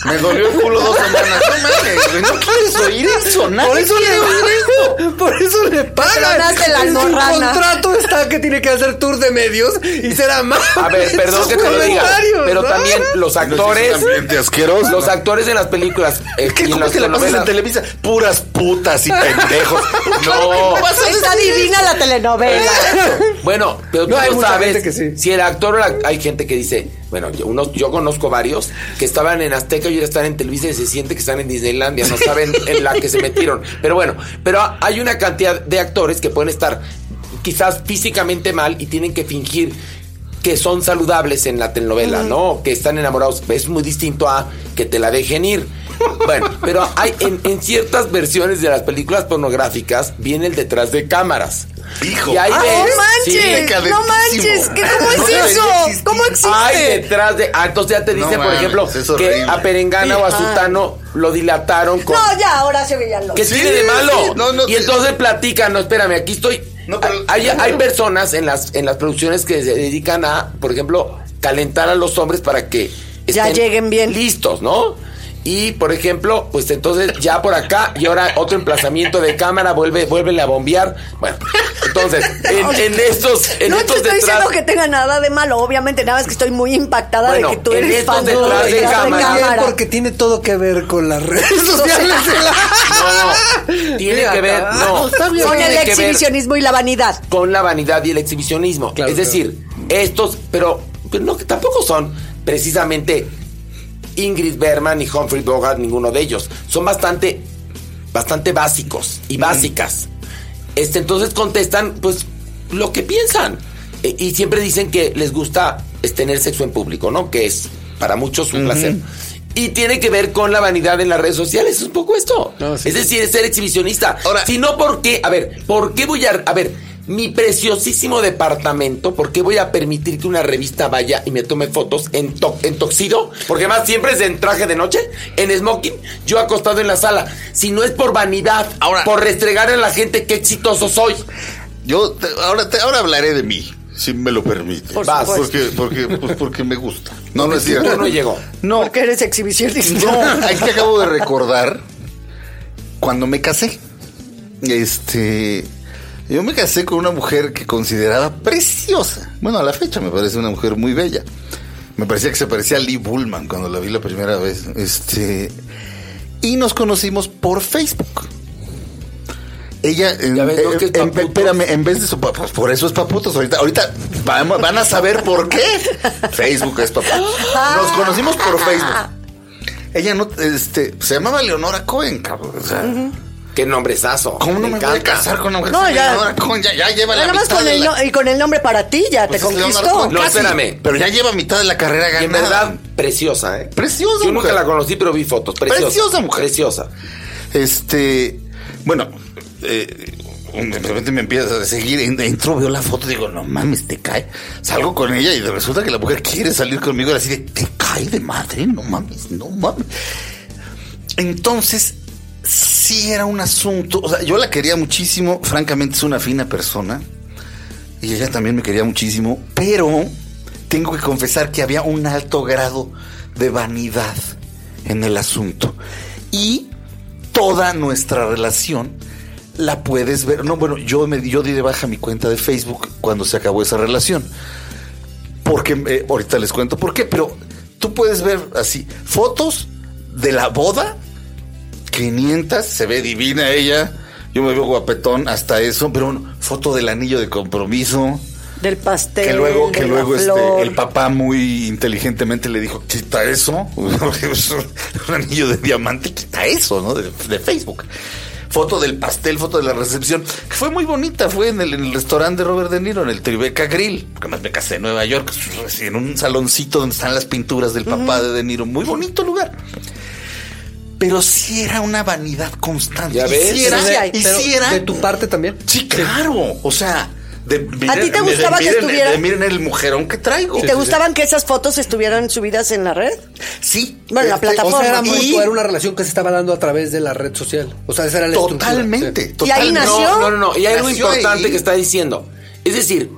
Me dolió el culo dos semanas. No mames, no quieres oír eso. Por eso quiere oír eso. le, por eso le pagan. tronaste la en su almorrana. contrato está que tiene que hacer tour de medios y será más. A ver, perdón que te lo diga. Pero ¿no? también los actores. Los actores en las películas eh, ¿Qué y en cómo las te la pasas en. Televisa? Puras putas y pendejos. No. Está divina la telenovela. Bueno, pero tú No, hay sabes gente que sí. si el actor o la- hay gente que dice, bueno, yo, unos, yo conozco varios que estaban en Azteca y ahora están en Televisa y se siente que están en Disneylandia, no saben en la que se metieron. Pero bueno, pero hay una cantidad de actores que pueden estar quizás físicamente mal y tienen que fingir que son saludables en la telenovela, ¿no? Que están enamorados. Es muy distinto a que te la dejen ir. Bueno, pero hay en, en ciertas versiones de las películas pornográficas viene el detrás de cámaras. Hijo. Y ahí ¡Ah, ves, no sí, manches! ¡No manches! ¿Qué, ¿Cómo es eso? ¿Cómo existe? Hay detrás de. Ah, entonces ya te No dice, por ejemplo, es que a Perengana o a Sutano lo dilataron con. No, ya, ahora se veían los. ¿Qué Sí, tiene de malo? sí, no, no, y entonces platican, no, espérame, aquí estoy. No, pero- hay, hay personas en las, en las producciones que se dedican a, por ejemplo, calentar a los hombres para que Ya lleguen bien. listos, ¿no? Y por ejemplo, pues entonces ya por acá y ahora otro emplazamiento de cámara vuelve, vuelve a bombear. Bueno, entonces, en, en estos, en no te estoy detrás- diciendo que tenga nada de malo, obviamente, nada más que estoy muy impactada Bueno, de que tú en eres estos fan de detrás de detrás cámara. Bien, porque tiene todo que ver con las redes sociales. No, tiene Mira, que ver, no, Con tiene el que ver exhibicionismo y la vanidad. con la vanidad y el exhibicionismo. Claro, es decir, estos, pero, pero no, que tampoco son precisamente Ingrid Berman ni Humphrey Bogart, ninguno de ellos. Son bastante, bastante básicos y básicas. Este, entonces contestan, pues, lo que piensan. E- y siempre dicen que les gusta es, tener sexo en público, ¿no? Que es para muchos un placer. Y tiene que ver con la vanidad en las redes sociales, es un poco esto. No, sí. Es decir, es ser exhibicionista. Ahora- si no, ¿por qué? A ver, ¿por qué voy a... A ver, mi preciosísimo departamento, ¿por qué voy a permitir que una revista vaya y me tome fotos en, to- en toxido? Porque más siempre es en traje de noche, en smoking, yo acostado en la sala. Si no es por vanidad, Ahora- por restregar a la gente qué exitoso soy. Yo te- ahora, te- ahora hablaré de mí, si me lo permite. Por Vas. Porque, porque, pues porque me gusta. No, no es cierto. no llegó. No, Porque eres exhibicionista. no, aquí acabo de recordar cuando me casé. Este. Yo me casé con una mujer que consideraba preciosa. Bueno, a la fecha me parece una mujer muy bella. Me parecía que se parecía a Lee Bullman cuando la vi la primera vez. Este. Y nos conocimos por Facebook. Ella, en, ves, ¿no? en- espérame, en vez de su pues por eso es paputos. Ahorita, ahorita vamos- van a saber por qué. Facebook es paputos. Nos conocimos por Facebook. Ella no, este, se llamaba Leonora Cohen, cabrón. O sea, Qué nombrezazo. ¿cómo no me, voy a casar con una mujer No, ya. Cohen? Ya, ya lleva la Nada más mitad con de el, la- no- y con el nombre para ti ya Pues te conquistó. No, casi. espérame. Pero ya lleva mitad de la carrera Y ganada. en verdad, preciosa, ¿eh? Preciosa Yo nunca mujer. la conocí, pero vi fotos. Preciosa. Preciosa mujer. Preciosa. Este, bueno, eh, de repente me empiezas a seguir, en- entro, veo la foto, digo, no mames, te cae. Salgo con ella y resulta que la mujer quiere salir conmigo y así de, te cae de madre, no mames, no mames. Entonces, sí era un asunto, o sea, yo la quería muchísimo, francamente es una fina persona, y ella también me quería muchísimo, pero tengo que confesar que había un alto grado de vanidad en el asunto. Y toda nuestra relación la puedes ver. No, bueno, yo me yo di de baja mi cuenta de Facebook cuando se acabó esa relación. Porque eh, ahorita les cuento por qué, pero tú puedes ver así fotos de la boda 500, se ve divina ella. Yo me veo guapetón hasta eso, pero foto del anillo de compromiso. Del pastel. Que luego, que luego este, el papá muy inteligentemente le dijo, quita eso, es un, anillo de diamante, quita eso, ¿no? De, de Facebook. Foto del pastel, foto de la recepción, que fue muy bonita, fue en el, en el restaurante de Robert De Niro, en el Tribeca Grill, porque más me casé en Nueva York, en un saloncito donde están las pinturas del papá de De Niro, muy bonito lugar. Pero sí era una vanidad constante. ¿Ya Y ves? sí era- Sí, hay. y Pero, sí era- ¿De tu parte también? Sí, claro. O sea, de, ¿A ti te gustaba que miren, estuviera- de miren el mujerón que traigo. ¿Y te gustaban que esas fotos estuvieran subidas en la red? Sí. Bueno, la Este, plataforma. O sea, era, Y- mutuo, era una relación que se estaba dando a través de la red social. O sea, esa era la estructura. Totalmente. Sí. Y ahí totalmente. nació. No, no, no, no. Y hay algo importante ahí. que está diciendo. Es decir,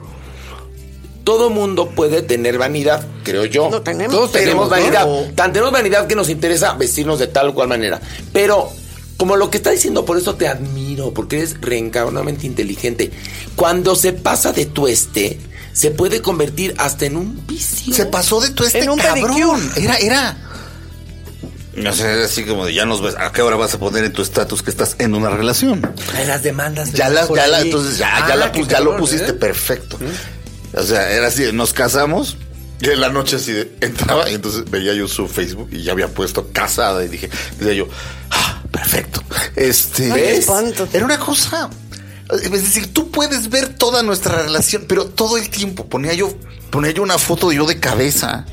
todo mundo puede tener vanidad, creo yo. Lo tenemos. Todos tenemos Tenemos, vanidad. ¿no? Tan tenemos vanidad que nos interesa vestirnos de tal o cual manera. Pero, como lo que está diciendo, por eso te admiro, porque eres reencarnadamente inteligente. Cuando se pasa de tueste, se puede convertir hasta en un vicio. Se pasó de todo este En un cabrón. pedicure. Era, era. No sé, así como de ya nos ves. ¿A qué hora vas a poner en tu estatus que estás en una relación? Las demandas. Ya, las, ya, la, entonces ya, ya, Ah, la, ya lo pusiste ¿eh? perfecto. O sea, era así, nos casamos y en la noche así de, entraba y entonces veía yo su Facebook y ya había puesto casada y dije, decía yo, ah, perfecto. Este, ¿ves? Era una cosa. Es decir, tú puedes ver toda nuestra relación, pero todo el tiempo ponía yo, ponía yo una foto de yo de cabeza.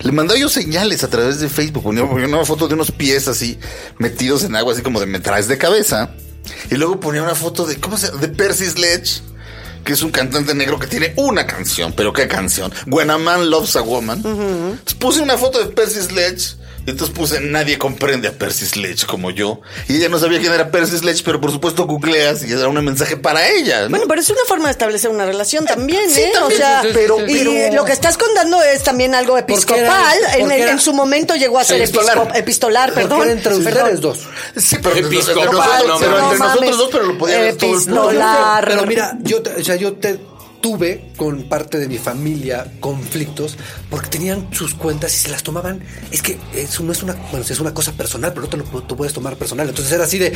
Le mandaba yo señales a través de Facebook, ponía, ponía una foto de unos pies así, metidos en agua, así como de me traes de cabeza. Y luego ponía una foto de, ¿cómo se llama? De Percy Sledge, que es un cantante negro que tiene una canción, pero ¿qué canción? When a Man Loves a Woman. Entonces puse una foto de Percy Sledge. Entonces puse, nadie comprende a Percy Sledge como yo. Y ella no sabía quién era Percy Sledge, pero por supuesto googleas y era un mensaje para ella. ¿no? Bueno, pero es una forma de establecer una relación también, Sí, ¿eh? también, o sea, sí, sí, sí, y pero- lo que estás contando es también algo episcopal. era- en, el- su momento llegó a ser Epistolar. epistolar, perdón. entre ustedes dos. Sí, pero entre Episcopal, nosotros, no, pero no entre mames. nosotros dos, pero lo podía ver todo el mundo. Pero mira, yo, te- o sea, yo te tuve con parte de mi familia conflictos porque tenían sus cuentas y se las tomaban. Es que eso no es una, bueno, es una cosa personal, pero no te lo tú puedes tomar personal. Entonces era así de,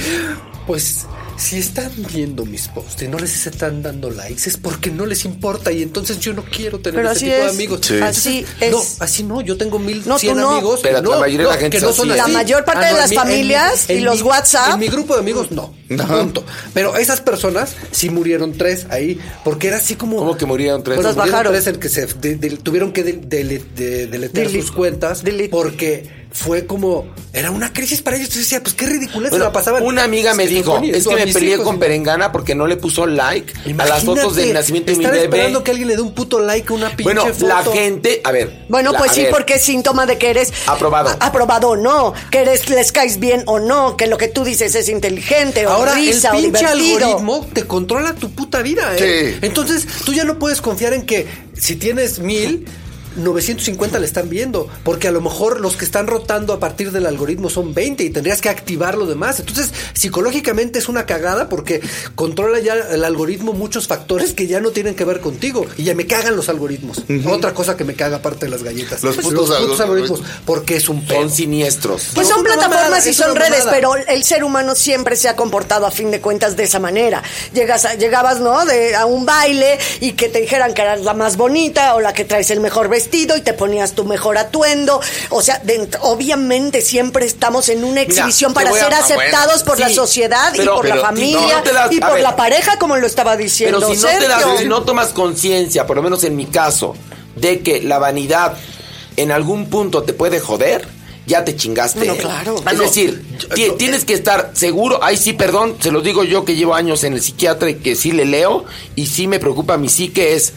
pues, si están viendo mis posts y no les están dando likes es porque no les importa y entonces yo no quiero tener Pero ese así tipo de amigos. Sí. Entonces, Así No, es. así no. Yo tengo mil No, cien no. amigos. Pero no, la mayoría de la no, gente que no es son así. así. La mayor parte Ah, de no, las en mi- en familias mi- y los mi- WhatsApp. En mi grupo de amigos no. Punto. Pero esas personas sí murieron tres ahí porque era así como. ¿Cómo que murieron tres? Las murieron bajaron. tres en que se de- de- tuvieron que de- de- de- deletear Delete. sus cuentas porque fue como era una crisis para ellos. Yo decía, pues qué ridícula se Bueno, la pasaban. una amiga me dijo, es que me peleé hijos, con Perengana porque no le puso like a las fotos del nacimiento de mi bebé. esperando que alguien le dé un puto like a una pinche Bueno, foto. la gente, a ver. Bueno, la- pues sí, ver, porque es síntoma de que eres Aprobado. a- aprobado o no, que eres les caes bien o no, que lo que tú dices es inteligente o Ahora risa el o pinche divertido. algoritmo te controla tu puta vida, ¿eh? Sí. Entonces tú ya no puedes confiar en que si tienes mil 950 le están viendo, porque a lo mejor los que están rotando a partir del algoritmo son 20 y tendrías que activar lo demás. Entonces, psicológicamente es una cagada porque controla ya el algoritmo muchos factores que ya no tienen que ver contigo y ya me cagan los algoritmos. Otra cosa que me caga aparte de las galletas. Los Pues, putos algoritmos. algoritmos, porque es un pedo. Son siniestros. Pues No, son plataformas mamada, y son redes, mamada. pero el ser humano siempre se ha comportado a fin de cuentas de esa manera. Llegas a- llegabas, ¿no? De, a un baile y que te dijeran que eras la más bonita o la que traes el mejor vestido vestido y te ponías tu mejor atuendo. O sea, obviamente siempre estamos en una exhibición para a- ser ah, aceptados bueno, por la sí, sociedad y pero- por la familia no te das- y por ver. la pareja, como lo estaba diciendo Pero si no, te das- si no tomas conciencia, por lo menos en mi caso, de que la vanidad en algún punto te puede joder, ya te chingaste. Bueno, claro. Es no. decir, tienes que estar seguro. Ay, sí, perdón, se los digo yo que llevo años en el psiquiatra y que sí le leo y sí me preocupa mi psique es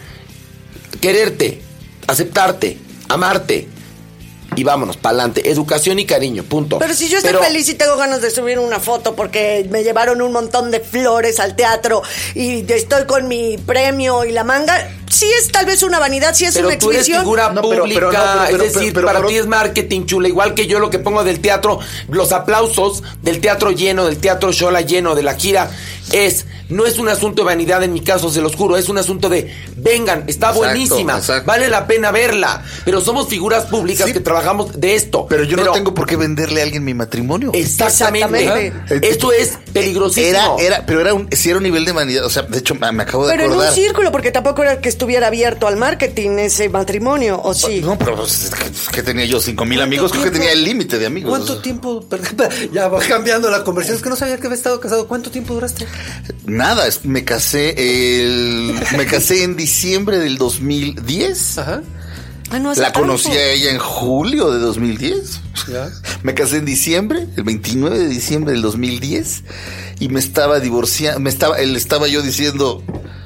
quererte, aceptarte, amarte. Y vámonos, pa'lante. Educación y cariño, punto. Pero si yo estoy Pero- feliz y tengo ganas de subir una foto porque me llevaron un montón de flores al teatro y estoy con mi premio y la manga, sí es tal vez una vanidad, sí es Pero una tú eres exhibición. figura No, pero- pública, pero no, pero- pero- es decir, pero- pero- para pero- ti es marketing chula, igual que yo lo que pongo del teatro, los aplausos del teatro lleno, del teatro Shola lleno, de la gira, es, no es un asunto de vanidad en mi caso, se los juro, es un asunto de, vengan, está Exacto, buenísima, exacto. vale la pena verla, pero somos figuras públicas Sí. que trabajamos de esto. Pero yo no tengo por qué venderle a alguien mi matrimonio. Exactamente. Exactamente. Esto es peligrosísimo. Era, era, pero era un, sí era un nivel de vanidad. O sea, de hecho, me me acabo de Pero en un círculo, porque tampoco era que estuviera abierto al marketing ese matrimonio, ¿o sí? No, pero pues, que, que tenía yo cinco mil amigos, creo que tenía el límite de amigos. ¿Cuánto tiempo? Ya va cambiando la conversación. Es que no sabía que había estado casado. ¿Cuánto tiempo duraste? Nada, es- me casé el, me casé en diciembre del 2010. Ajá. Ah, no hace La tanto. conocí a ella en julio de 2010. Ya. Me casé en diciembre, el 29 de diciembre del 2010, y me estaba divorciando, me estaba, él estaba yo diciendo,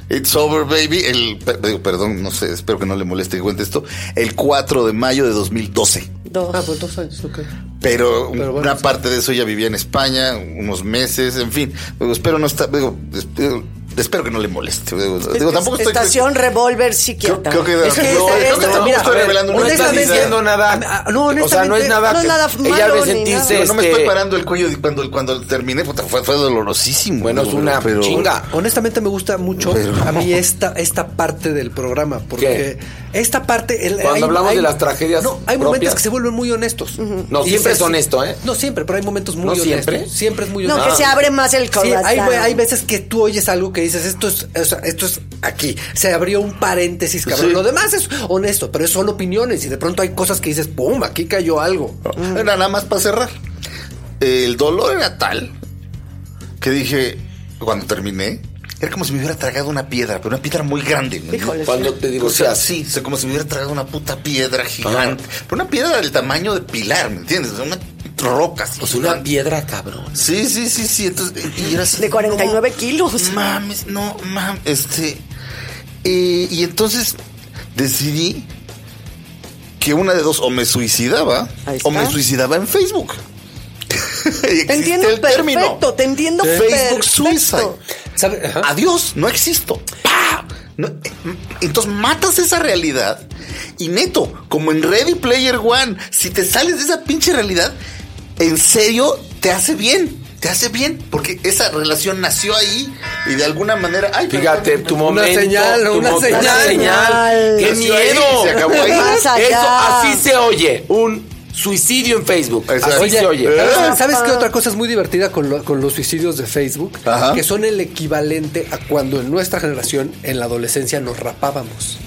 It's over, baby. El, perdón, no sé, espero que no le moleste que cuente esto. El 4 de mayo de 2012. Dos. Ah, pues dos años, ok. Pero, Pero bueno, una sí. parte de eso ya vivía en España, unos meses, en fin. Digo, espero no estar, digo, espero, espero que no le moleste. Digo, digo, tampoco estoy. Estación Revolver Creo, Psiquiatra. creo que, Es que no, creo que tampoco mira, estoy revelando No una estás diciendo nada. No, o sea, no es honestamente- nada. no es nada ella debe nada. no me este, estoy parando el cuello cuando, cuando terminé, puta, fue, fue dolorosísimo. Bueno, es una pero- chinga. Honestamente me gusta mucho Pero- a mí esta, esta parte del programa, porque esta parte... el- Cuando hablamos de las tragedias No, hay momentos que se vuelven muy honestos. No, siempre es honesto, ¿eh? No siempre, pero hay momentos muy ¿No honestos. siempre? Siempre es muy No, honesto. que se abre más el corazón. hay veces que tú oyes algo que dices, esto es, o sea, esto es aquí. Se abrió un paréntesis, cabrón. Sí. Lo demás es honesto, pero es solo opiniones. Y de pronto hay cosas que dices, pum, aquí cayó algo. Era nada más para cerrar. El dolor era tal que dije, cuando terminé, era como si me hubiera tragado una piedra, pero una piedra muy grande. Híjole. Cuando te O sea, sí, o sea, como si me hubiera tragado una puta piedra gigante. Pero una piedra del tamaño de pilar, ¿me entiendes? Una roca así. Pues una gigante. piedra, cabrón. Sí, sí, sí, sí. Entonces, y era así, De 49 no, kilos. Mames, no, mames. Este. eh, y entonces decidí que una de dos, o me suicidaba, o me suicidaba en Facebook. Te entiendo el término. perfecto, te entiendo Facebook perfecto. suicide. Adiós, no existo. ¡Pah! No, eh, entonces matas esa realidad y neto, como en Ready Player One, si te sales de esa pinche realidad, en serio te hace bien. Te hace bien, porque esa relación nació ahí y de alguna manera. Ay, Fíjate, perdón, tu Una momento. señal, tu una mo- señal. Señal. ¡Qué Nació ahí, miedo! se acabó ahí. Eso, así se oye. Un suicidio en Facebook. Exacto. Así Oye, se oye. ¿eh? ¿Sabes, sabes qué otra cosa es muy divertida con, lo- con los suicidios de Facebook? Ajá. Que son el equivalente a cuando en nuestra generación, en la adolescencia, nos rapábamos.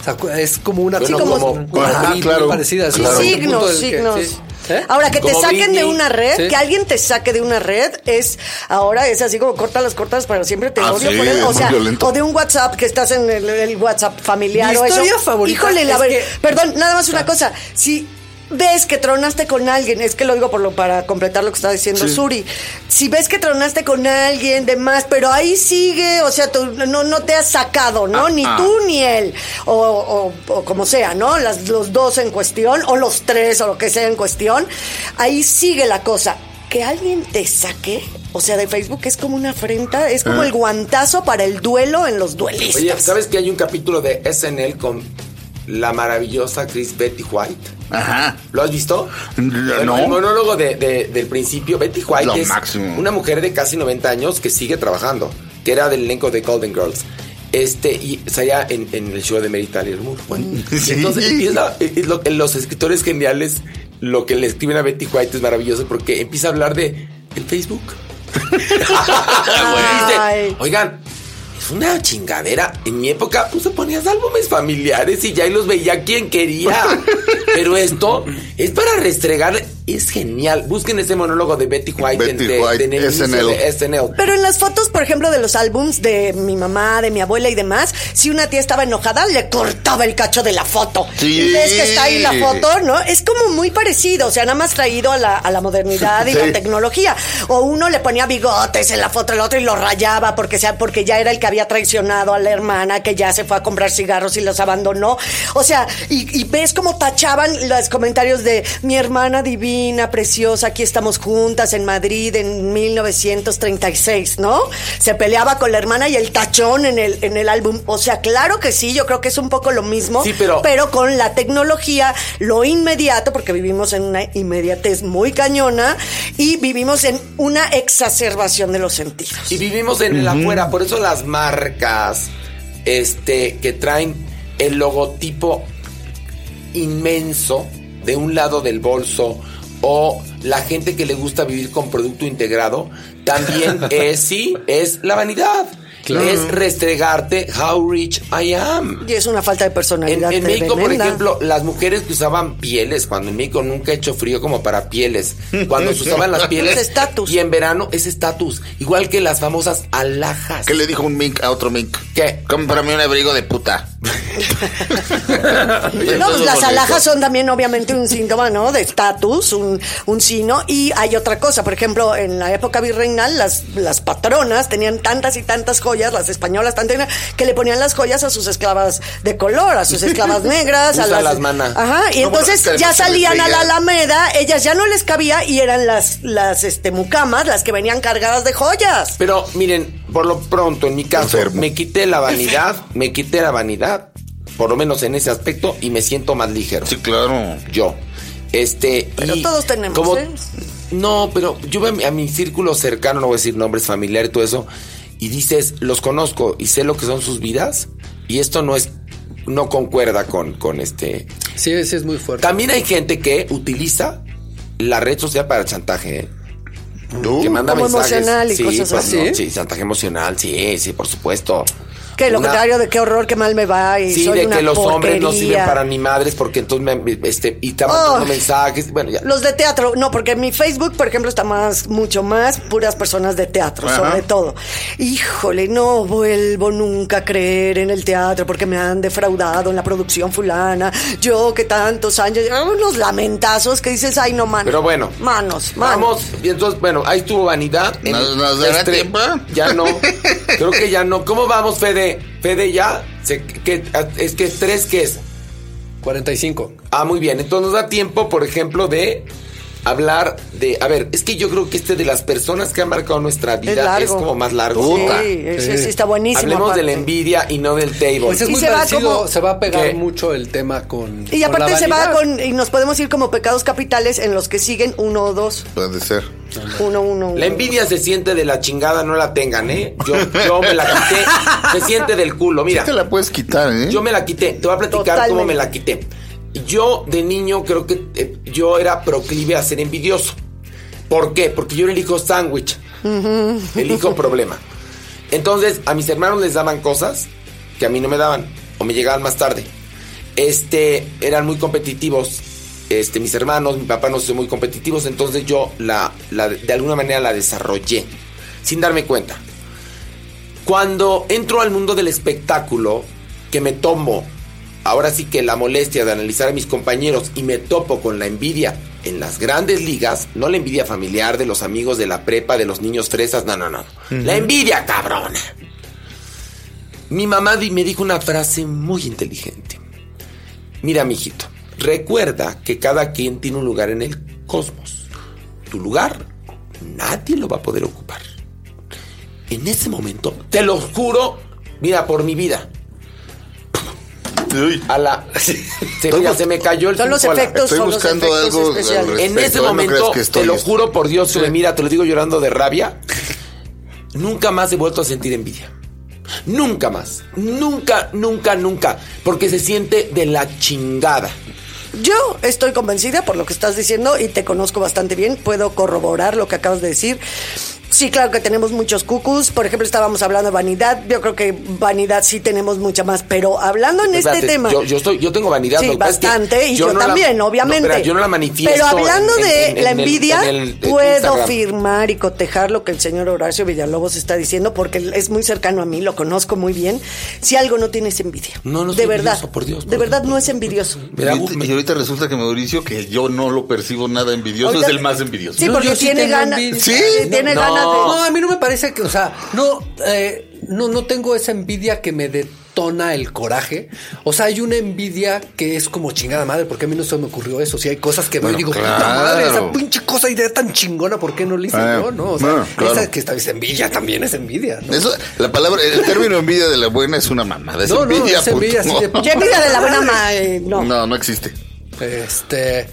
O sea, cu- es como una Bueno, como, como- como claro, parecida. así, claro. Signos, que- signos. sí. ¿Eh? Ahora, que te saquen de una red, Sí. que alguien te saque de una red, es ahora es así como corta las cortas para siempre, te Ah, odio sí, por él. es O sea, violento. o de un WhatsApp que estás en el, el WhatsApp familiar Mi o eso. favorita Híjole, la es que- perdón, nada más una cosa. Si ves que tronaste con alguien, es que lo digo por lo, para completar lo que está diciendo Suri. Si ves que tronaste con alguien, demás, pero ahí sigue, o sea, tú no, no te has sacado, ¿no? ni tú ni él, o, o- o como sea, ¿no? Las, los dos en cuestión, o los tres, o lo que sea en cuestión, ahí sigue la cosa. Que alguien te saque, o sea, de Facebook es como una afrenta, es como el guantazo para el duelo en los duelistas. Oye, ¿sabes que hay un capítulo de SNL con la maravillosa Chris Betty White? Ajá. ¿Lo has visto? No. Bueno, el monólogo de- de- del principio, Betty White Lo es máximo. una mujer de casi 90 años que sigue trabajando, que era del elenco de Golden Girls. Este, y salía en, en el show de Mary Tyler Moore. Bueno, y Sí. entonces empieza, y lo- los escritores geniales, lo que le escriben a Betty White es maravilloso porque empieza a hablar de el Facebook. Ay. Oigan, una chingadera. En mi época, pues ponías álbumes familiares y ya y los veía quien quería. Pero esto es para restregar. Es genial. Busquen ese monólogo de Betty White Betty de, White, de- en el inicio SNL. de SNL. Pero en las fotos, por ejemplo, de los álbums de mi mamá, de mi abuela y demás, si una tía estaba enojada, le cortaba el cacho de la foto. Sí. Y ves que está ahí la foto, ¿no? Es como muy parecido, o sea, nada más traído a la, a la modernidad y Sí. la tecnología. O uno le ponía bigotes en la foto del otro y lo rayaba porque, sea, porque ya era el que había traicionado a la hermana, que ya se fue a comprar cigarros y los abandonó. O sea, y, y ves cómo tachaban los comentarios de mi hermana divina, preciosa, aquí estamos juntas en Madrid en 1936, ¿no? Se peleaba con la hermana y el tachón en el, en el álbum. O sea, claro que sí, yo creo que es un poco lo mismo, Sí, pero- pero con la tecnología, lo inmediato, porque vivimos en una inmediatez muy cañona y vivimos en una exacerbación de los sentidos. Y vivimos en el afuera, por eso las marcas este que traen el logotipo inmenso de un lado del bolso o la gente que le gusta vivir con producto integrado, también es sí, es la vanidad. Es restregarte how rich I am. Y es una falta de En, personalidad. en México, por ejemplo, las mujeres que usaban pieles, cuando en México nunca ha hecho frío como para pieles, cuando se usaban las pieles, Es estatus. y en verano es estatus, igual que las famosas alhajas. ¿Qué le dijo un mink a otro mink? ¿Qué? Cómprame un abrigo de puta. No, pues las alhajas son también obviamente un síntoma, ¿no? De estatus, un, un signo. Y hay otra cosa, por ejemplo, en la época virreinal, las, las patronas tenían tantas y tantas joyas, las españolas tantas, que le ponían las joyas a sus esclavas de color, a sus esclavas negras, a las... las manas. Ajá, y No, entonces ya salían a la Alameda, ellas ya no les cabía y eran las, las este, mucamas las que venían cargadas de joyas. Pero miren, por lo pronto, en mi caso, Enfermo. me quité la vanidad, me quité la vanidad, por lo menos en ese aspecto, y me siento más ligero. Sí, claro. Yo. Este. Pero y todos tenemos, como- ¿eh? No, pero yo veo a mi, a mi círculo cercano, no voy a decir nombres familiares y todo eso, y dices, los conozco y sé lo que son sus vidas, y esto no es. No concuerda con, con este. Sí, sí, es muy fuerte. También hay gente que utiliza la red social para el chantaje. ¿eh? ¿Tú? que manda Como mensajes. emocional y sí, cosas pues, así. no, sí, chantaje emocional, sí, sí, por supuesto. Que lo Una- contrario de qué horror, qué mal me va y Sí, soy de una que los hombres no sirven para ni madres porque entonces me, este, y te mandando Oh. mensajes. Bueno, ya. Los de teatro, no, porque mi Facebook, por ejemplo, está más, mucho más puras personas de teatro, Ajá. sobre todo. Híjole, no vuelvo nunca a creer en el teatro porque me han defraudado en la producción fulana. Yo que tantos años, unos lamentazos que dices, ay, no, manos. Pero bueno. Manos, manos. Vamos, y entonces, bueno, ahí estuvo vanidad. ¿Nos- nos dará tiempo? Ya no. Creo que ya no. ¿Cómo vamos, Fede? Fede, ya. Se- que, es que tres, ¿qué es? 45. Ah, muy bien. Entonces nos da tiempo, por ejemplo, de hablar de. A ver, es que yo creo que este de las personas que han marcado nuestra es vida es, como más largo. Sí, Sí. sí está buenísimo. Hablemos de la envidia y no del table. Pues es Y muy se va parecido, como- se va a pegar ¿Qué? mucho el tema con. Y con aparte la se va con, y nos podemos ir como pecados capitales en los que siguen uno o dos. Puede ser. Uno, uno, uno. La envidia se siente de la chingada, no la tengan, ¿eh? Yo, yo me la quité. Se siente del culo. Mira, Te la puedes quitar, ¿eh? yo me la quité. Te voy a platicar Totalmente. cómo me la quité. Yo de niño creo que eh, yo era proclive a ser envidioso. ¿Por qué? Porque yo era el hijo sándwich. El hijo problema. Entonces, a mis hermanos les daban cosas que a mí no me daban o me llegaban más tarde. Este, eran muy competitivos. Este, mis hermanos, mi papá no son muy competitivos, entonces yo la, la- de alguna manera la desarrollé sin darme cuenta. Cuando entro al mundo del espectáculo, que me tomo ahora sí que la molestia de analizar a mis compañeros y me topo con la envidia en las grandes ligas, no la envidia familiar de los amigos de la prepa, de los niños fresas, no, no, no. La envidia, cabrona. Mi mamá me dijo una frase muy inteligente. Mira, mijito, recuerda que cada quien tiene un lugar en el cosmos. Tu lugar nadie lo va a poder ocupar. En ese momento, te lo juro, mira, por mi vida, Uy. a la... Se, mira, se me cayó el Son los efectos, Estoy son los buscando efectos algo al especiales. respecto. En ese no momento, que te lo juro por Dios, Sí. mira, te lo digo llorando de rabia. Nunca más he vuelto a sentir envidia. Nunca más. Nunca, nunca, nunca. Porque se siente de la chingada. Yo estoy convencida por lo que estás diciendo y te conozco bastante bien, puedo corroborar lo que acabas de decir. Sí, claro que tenemos muchos cucus. Por ejemplo, estábamos hablando de vanidad. Yo creo que vanidad sí tenemos mucha más. Pero hablando en Espérate, este tema. Yo, yo, estoy, yo tengo vanidad. Sí, es que bastante, y yo, no la- también, no, obviamente. espera, yo no la manifiesto. Pero hablando en- de en- en la envidia, en el- en puedo Instagram. firmar y cotejar lo que el señor Horacio Villalobos está diciendo, porque es muy cercano a mí, lo conozco muy bien. Si algo no tienes envidia. No, no De verdad. por Dios, por de verdad no es envidioso. Y, ahorita- me- y ahorita resulta que Mauricio, que yo no lo percibo nada envidioso, Ahorita- es el más envidioso. Sí, porque tiene ganas. Sí, tiene no, ganas de. No, a mí no me parece que, o sea, no, eh, no, no tengo esa envidia que me detona el coraje. O sea, hay una envidia que es como chingada madre, porque a mí no se me ocurrió eso. Si hay cosas que veo y Bueno, digo, puta madre, esa pinche cosa idea tan chingona, ¿por qué no la hice Ah, yo? No, o sea, bueno, claro. esa que esta vez envidia también es envidia, ¿no? Eso, la palabra, el término envidia de la buena es una mamada. Es No, no, envidia, es envidia así de- envidia de la buena ma- eh, no. No, no existe. Este,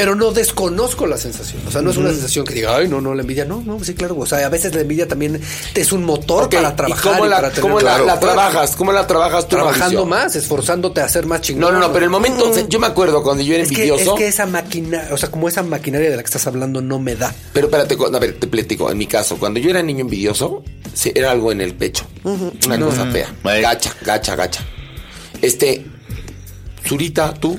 pero no desconozco la sensación. O sea, no es una sensación que diga, ay, no, no, la envidia. No, no, sí, claro. O sea, a veces la envidia también es un motor para ¿y trabajar. cómo y la, para tener cómo la, claro, la claro. trabajas? ¿Cómo la trabajas tú, Trabajando más, esforzándote a ser más chingón. No, no, no, pero el momento, yo me acuerdo cuando yo era Es que, envidioso. es que esa máquina, o sea, como esa maquinaria de la que estás hablando no me da. Pero espérate, a ver, te platico. En mi caso, cuando yo era niño envidioso, sí, era algo en el pecho. Una cosa fea. Gacha, gacha, gacha. Este, Zurita, tú.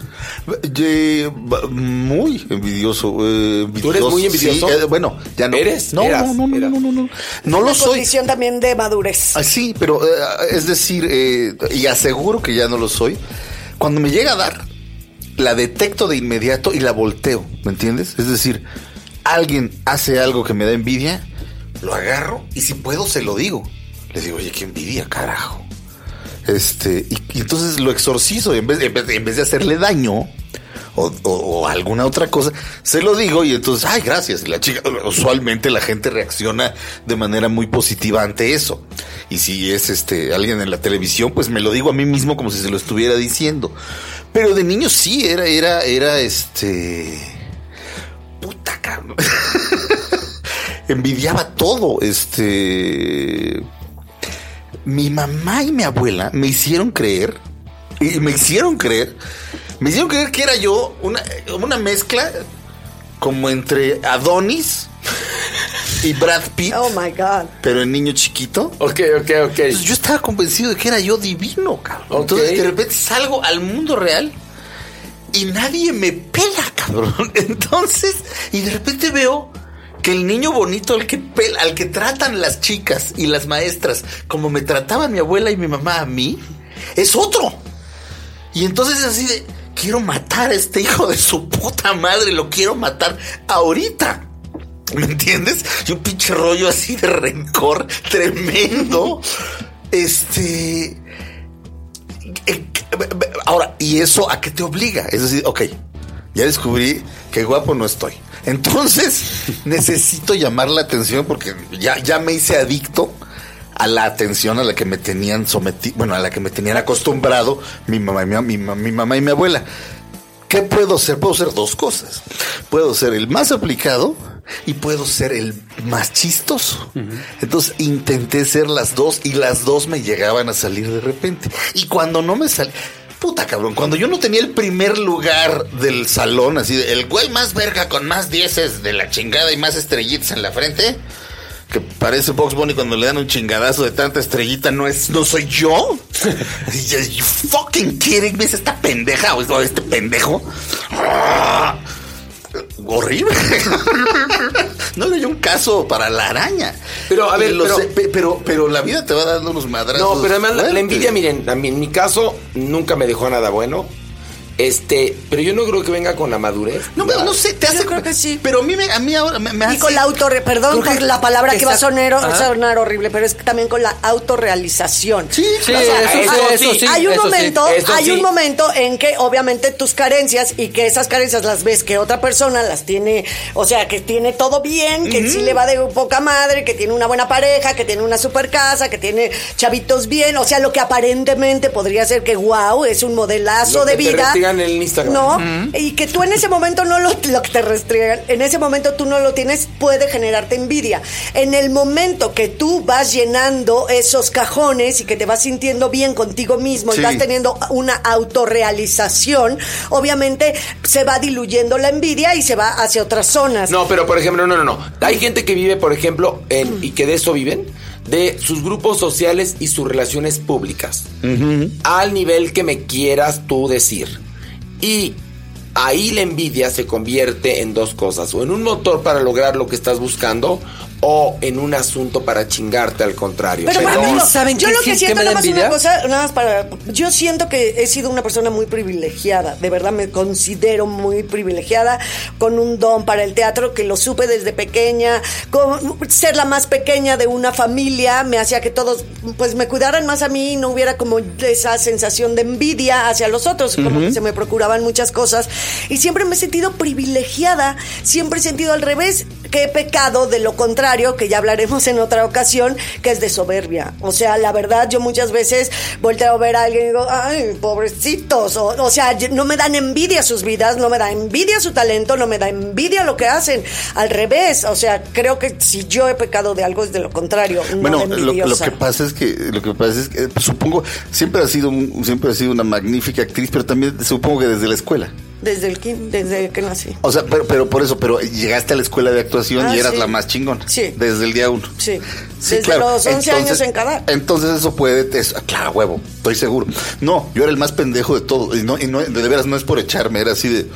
Ye- muy envidioso. eh, ¿Tú eres muy envidioso? Sí, eh, bueno, ya no. ¿Eres? No, Eras, no, no, no, no, no, no. No lo Una soy. condición también de madurez. Ah, sí, pero eh, es decir, eh, y aseguro que ya no lo soy. Cuando me llega a dar, la detecto de inmediato y la volteo, ¿me entiendes? Es decir, alguien hace algo que me da envidia, lo agarro y si puedo se lo digo. Le digo, oye, qué envidia, carajo. Este, y, entonces lo exorcizo en vez, en vez, de- hacerle daño o, o- o alguna otra cosa, se lo digo y entonces, ay, gracias. Y la chica, usualmente la gente reacciona de manera muy positiva ante eso. Y si es este alguien en la televisión, pues me lo digo a mí mismo como si se lo estuviera diciendo. Pero de niño sí, era, era, era este. Puta cabrón. Envidiaba todo. Este mi mamá y mi abuela me hicieron creer, y me hicieron creer, me hicieron creer que era yo una, una mezcla como entre Adonis y Brad Pitt, Oh my God. pero en niño chiquito. Ok, ok, ok. Entonces yo estaba convencido de que era yo divino, cabrón. Ok. Entonces de repente salgo al mundo real y nadie me pela, cabrón. Entonces, y de repente veo que el niño bonito al que pel- al que tratan las chicas y las maestras como me trataban mi abuela y mi mamá a mí, es otro. Y entonces es así de quiero matar a este hijo de su puta madre, lo quiero matar ahorita. ¿Me entiendes? Y un pinche rollo así de rencor tremendo. Este. eh, Ahora, ¿y eso a qué te obliga? Es decir, ok, ya descubrí que guapo no estoy. Entonces, necesito llamar la atención porque ya, ya me hice adicto a la atención a la que me tenían sometido, bueno, a la que me tenían acostumbrado mi mamá y mi, mi mamá y mi abuela. ¿Qué puedo ser? Puedo ser dos cosas. Puedo ser el más aplicado y puedo ser el más chistoso. Entonces intenté ser las dos y las dos me llegaban a salir de repente. Y cuando no me salía... Puta cabrón, cuando yo no tenía el primer lugar del salón, así el güey más verga con más dieces de la chingada y más estrellitas en la frente, que parece Box Bunny cuando le dan un chingadazo de tanta estrellita, no es, no soy yo. You fucking kidding me, es esta pendeja o es- o este pendejo. Horrible. no era yo un caso para la araña. Pero, a ver, lo pero- sé, pe- pero, pero la vida te va dando unos madrazos. No, pero además la, la envidia, miren, a mí, en mi caso nunca me dejó nada bueno. Este, pero yo no creo que venga con la madurez. No, pero no sé, te Yo hace. creo que sí. Pero a mí, me, a mí ahora me, me Y hace. con la autorre... Perdón que- la palabra que va a sonar, a Ajá. sonar horrible, pero es que también con la autorrealización. Sí, Sí, O sea, eso, eso sí, sí. eso sí. hay un eso sí. momento, eso hay sí. un momento en que obviamente tus carencias y que esas carencias las ves que otra persona las tiene, o sea, que tiene todo bien, que sí le va de poca madre, que tiene una buena pareja, que tiene una super casa, que tiene chavitos bien, o sea, lo que aparentemente podría ser que wow, es un modelazo Lo de que te vida. Te restringan el Instagram. No, y que tú en ese momento no lo, lo que te restringan, en ese momento tú no lo tienes, puede generarte envidia. En el momento que tú vas llenando esos cajones y que te vas sintiendo bien contigo mismo Sí. y vas teniendo una autorrealización, obviamente se va diluyendo la envidia y se va hacia otras zonas. No, pero por ejemplo, no, no, no. Hay gente que vive, por ejemplo, en, y que de eso viven, de sus grupos sociales y sus relaciones públicas. Al nivel que me quieras tú decir. Y ahí la envidia se convierte en dos cosas. O en un motor para lograr lo que estás buscando. O en un asunto para chingarte al contrario. Pero, Pero, ejemplo, ¿saben yo lo que siento da nada más una cosa, nada más para, yo siento que he sido una persona muy privilegiada, de verdad me considero muy privilegiada con un don para el teatro que lo supe desde pequeña, con ser la más pequeña de una familia me hacía que todos pues me cuidaran más a mí y no hubiera como esa sensación de envidia hacia los otros, como que se me procuraban muchas cosas. Y siempre me he sentido privilegiada, siempre he sentido al revés que he pecado de lo contrario, que ya hablaremos en otra ocasión, que es de soberbia. O sea, la verdad, yo muchas veces volteo a ver a alguien y digo, ay, pobrecitos. O, o sea, no me dan envidia sus vidas, no me da envidia su talento, no me da envidia lo que hacen. Al revés, o sea, creo que si yo he pecado de algo es de lo contrario. no Bueno, de lo, lo que pasa es que lo que pasa es que supongo siempre ha sido un- siempre ha sido una magnífica actriz, pero también supongo que desde la escuela. Desde, el, quin- desde que nací. O sea, pero, pero por eso, pero llegaste a la escuela de actuación Ah, y eras sí. la más chingona. Sí. Desde el día uno. Sí. Desde los 11 años en cada. Entonces eso puede, es- claro, huevo, estoy seguro. No, yo era el más pendejo de todo. Y no, y no, de veras no es por echarme, era así de.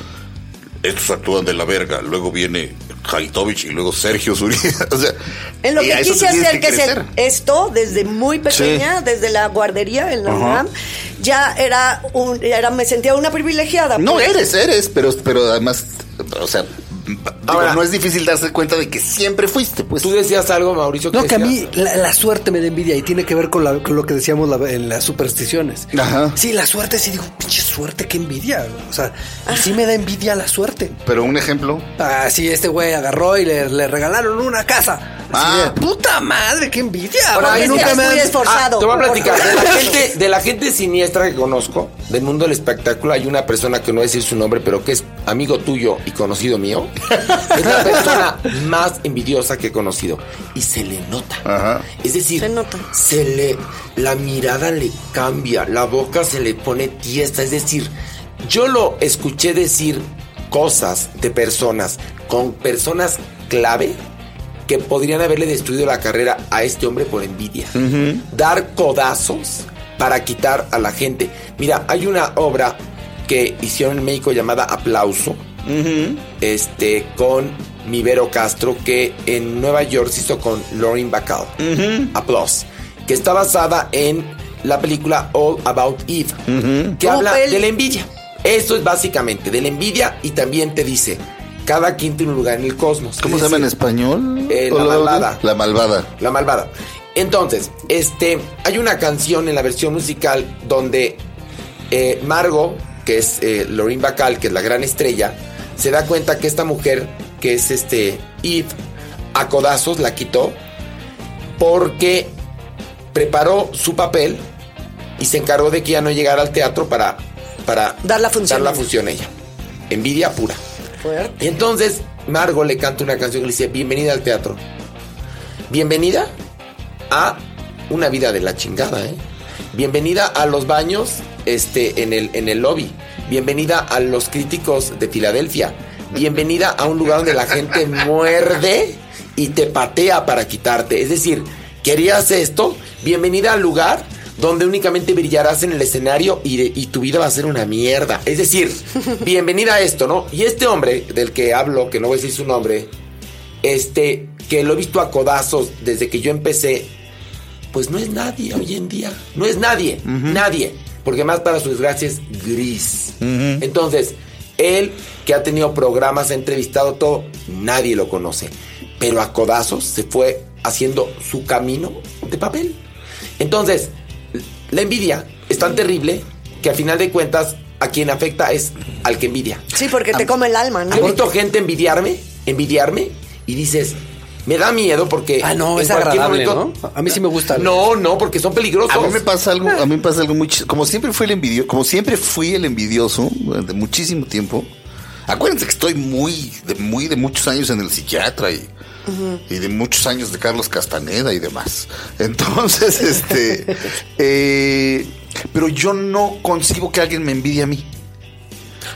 Estos actúan de la verga. Luego viene Haitovich y luego Sergio Zurita. o sea, En lo que quise hacer, que es crecer. esto, desde muy pequeña, desde la guardería en la. UNAM, ya era un, era, me sentía una privilegiada. No pues. eres, eres, pero, pero además, o sea, digo, Ahora- no es difícil darse cuenta de que siempre fuiste, pues. Tú decías algo, Mauricio. No, que a mí la, la suerte me da envidia y tiene que ver con, la- con lo que decíamos la- en las supersticiones. Ajá. Sí, la suerte, sí digo, pinche suerte, qué envidia. O sea, y sí me da envidia la suerte. Pero un ejemplo. Ah, sí, este güey agarró y le, le regalaron una casa. Así Ah. de, puta madre, qué envidia. Ahora, es nunca me han- esforzado. Ah, te voy a platicar. De la, gente, de la gente siniestra que conozco, del mundo del espectáculo, hay una persona que no voy a decir su nombre, pero que es amigo tuyo y conocido mío. Es la persona más envidiosa que he conocido. Y se le nota. Ajá. Es decir, Se nota. se le. La mirada le cambia, la boca se le pone tiesta. Es decir, yo lo escuché decir cosas de personas con personas clave que podrían haberle destruido la carrera a este hombre por envidia. Dar codazos para quitar a la gente. Mira, hay una obra que hicieron en México llamada Aplauso, este, con Mivero Castro, que en Nueva York se hizo con Lauren Bacall. Applause. Que está basada en la película All About Eve, que habla peli. de la envidia. Eso es básicamente de la envidia y también te dice, cada quien tiene un lugar en el cosmos. ¿Cómo se llama en español? Eh, ¿O La Malvada. La malvada. La malvada. Entonces, este, hay una canción en la versión musical donde eh, Margot, que es eh, Lauren Bacall, que es la gran estrella, se da cuenta que esta mujer, que es este Eve, a codazos la quitó porque preparó su papel y se encargó de que ya no llegara al teatro para, para Dar la función. dar la función a ella. Envidia pura. Fuerte. Y entonces Margot le canta una canción que le dice, bienvenida al teatro. Bienvenida a una vida de la chingada, ¿eh? Bienvenida a los baños este, en, el, en el lobby. Bienvenida a los críticos de Filadelfia. Bienvenida a un lugar donde la gente muerde y te patea para quitarte. Es decir, ¿querías esto? Bienvenida al lugar donde únicamente brillarás en el escenario y, de- y tu vida va a ser una mierda. Es decir, bienvenida a esto, ¿no? Y este hombre del que hablo, que no voy a decir su nombre, este, que lo he visto a codazos desde que yo empecé, pues no es nadie hoy en día. No es nadie, nadie. Porque más para su desgracia es gris. Entonces, él que ha tenido programas, ha entrevistado todo, nadie lo conoce. Pero a codazos se fue haciendo su camino de papel. Entonces, la envidia es tan terrible que al final de cuentas a quien afecta es al que envidia. Sí, porque te come el alma, ¿no? He visto gente envidiarme, envidiarme, y dices, Me da miedo porque. Ah, no, en es agradable, momento- ¿no? A mí sí me gusta. No, no, porque son peligrosos. A mí me pasa algo, a mí me pasa algo muy como siempre fui el envidioso, como siempre fui el envidioso durante muchísimo tiempo. Acuérdense que estoy muy de muy de muchos años en el psiquiatra y, y de muchos años de Carlos Castaneda y demás. Entonces, este eh, pero yo no concibo que alguien me envidie a mí.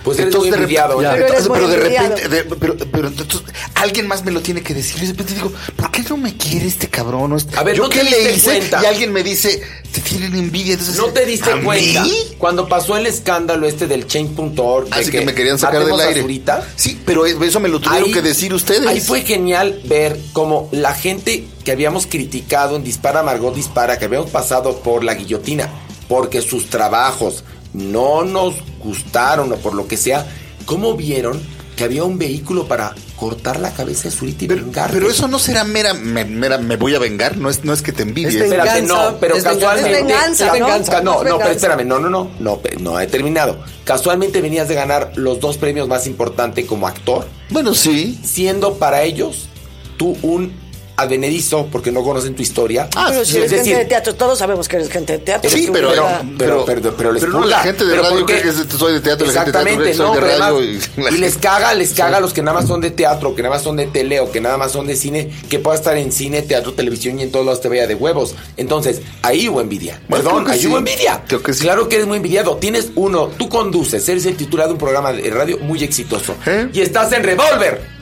Pues eres Entonces, muy envidiado. Pero eres muy pero de repente, de- pero, pero entonces, alguien más me lo tiene que decir. Y de repente digo, ¿por qué no me quiere este cabrón? este- A ver, ¿yo ¿no te qué le diste hice? cuenta? Y alguien me dice, te tienen envidia. Entonces, No te diste ¿a cuenta mí? cuando pasó el escándalo este del change.org. de Así que, me querían sacar del aire. Zurita. Sí, pero eso me lo tuvieron que decir ustedes. Ahí fue genial ver cómo la gente que habíamos criticado en Dispara Margot Dispara, que habíamos pasado por la guillotina, porque sus trabajos no nos gustaron o por lo que sea, cómo vieron que había un vehículo para cortar la cabeza de Zurita y Pero, vengarte? pero eso no será mera, me, mera, me voy a vengar, no es, no es que te envidie. Es venganza. Espérate, no, pero es venganza. casualmente. Es venganza, Es ¿no? venganza. Ca- No, Es no, pero venganza. espérame, no, no, no, no, no he terminado. Casualmente venías de ganar los dos premios más importantes como actor, Bueno, sí. siendo para ellos tú un advenedizo, porque no conocen tu historia. Ah, Pero si eres es gente decir- de teatro, todos sabemos que eres gente de teatro. Sí, pero, pero- pero- pero les no, la gente de ¿Pero radio cree que soy de teatro, la gente de teatro cree Exactamente, que soy no, de pero radio. además- y les caga, les caga a los que nada más son de teatro, que nada más son de tele o que nada más son de cine, que pueda estar en cine, teatro, televisión y en todos lados te vea de huevos. Entonces, ahí hubo envidia. Bueno, Perdón, ahí sí. hubo envidia. Creo que sí. Claro que eres muy envidiado. Tienes uno, tú conduces, eres el titular de un programa de radio muy exitoso. ¿Eh? Y estás en Revolver.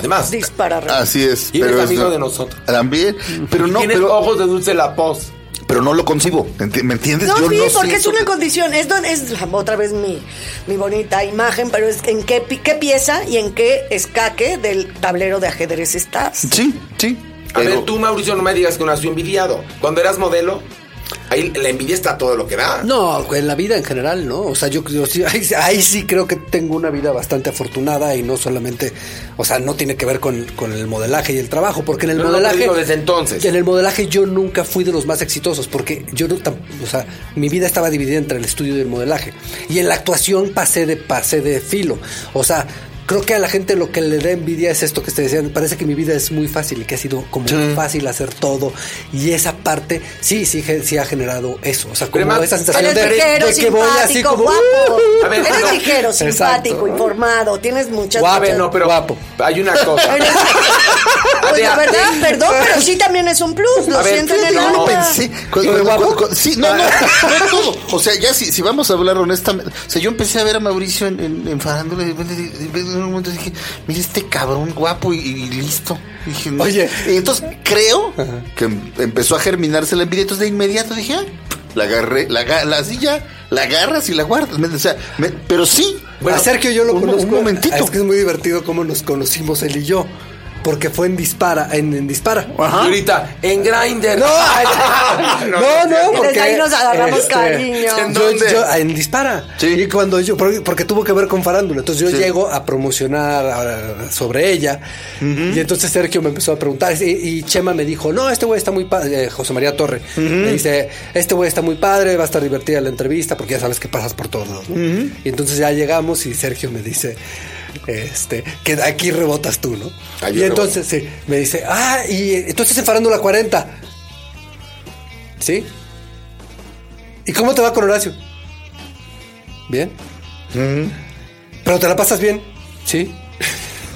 Además, Dispara. Así es. y eres pero es- amigo de nosotros. También, pero no, tienes pero, ojos de dulce la voz. pero no lo concibo. ¿Me entiendes? No, Yo sí, porque es una que- condición. Es, es otra vez mi, mi bonita imagen, pero es en qué, pi- qué pieza y en qué escaque del tablero de ajedrez estás. Sí, sí. A pero- ver, tú, Mauricio, no me digas que nació envidiado. Cuando eras modelo, ahí la envidia está todo lo que da. No, en la vida en general, ¿no? O sea, yo, yo sí, ahí, ahí sí creo que tengo una vida bastante afortunada y no solamente, o sea, no tiene que ver con, con el modelaje y el trabajo, porque en el No, no, modelaje... digo desde entonces. En el modelaje yo nunca fui de los más exitosos, porque yo no, o sea, mi vida estaba dividida entre el estudio y el modelaje. Y en la actuación pasé de, pasé de filo. O sea, creo que a la gente lo que le da envidia es esto que te decían. Parece que mi vida es muy fácil y que ha sido como Sí. fácil hacer todo. Y esa parte, sí, sí, ge- sí ha generado eso. O sea, Pero como además, esa sensación Eres de, ligero, de que voy así simpático, como... guapo. A ver, Eres no. ligero, simpático, Exacto. informado. Tienes muchas muchas- no, pero Guapo. hay una cosa. Pues la verdad, perdón, pero sí también es un plus. Lo siento en el no No. pensé. Cu- ¿Yo de cu- guapo? sí, no, no, no todo. O sea, ya si, si vamos a hablar honestamente. O sea, yo empecé a ver a Mauricio en, en, en farándula y en un momento dije, mira este cabrón guapo y, y listo. Dije, no. Oye. Y entonces creo que em- empezó a germinarse la envidia. Entonces de inmediato dije, ah, la agarré, la, silla, la agarras y la guardas. O sea, me- pero sí. a Sergio yo lo un, conozco. Un momentito. Es que es muy divertido cómo nos conocimos él y yo. Porque fue en Dispara, en, en Dispara. Y ahorita, en Grindr. No, no, no, porque desde ahí nos agarramos este, cariño. ¿En yo- dónde? yo- en Dispara. Sí. Y cuando yo, porque, tuvo que ver con farándula. Entonces yo Sí. llego a promocionar sobre ella. Y entonces Sergio me empezó a preguntar. Y, y Chema me dijo, no, este güey está muy padre. eh, José María Torre. Me dice, este güey está muy padre, va a estar divertida la entrevista porque ya sabes que pasas por todos lados. ¿no? Y entonces ya llegamos y Sergio me dice. Este, que aquí rebotas tú, ¿no? Ahí y entonces sí, me dice, ah, y tú estás en Farándula 40. ¿Sí? ¿Y cómo te va con Horacio? Bien. ¿Pero te la pasas bien? Sí.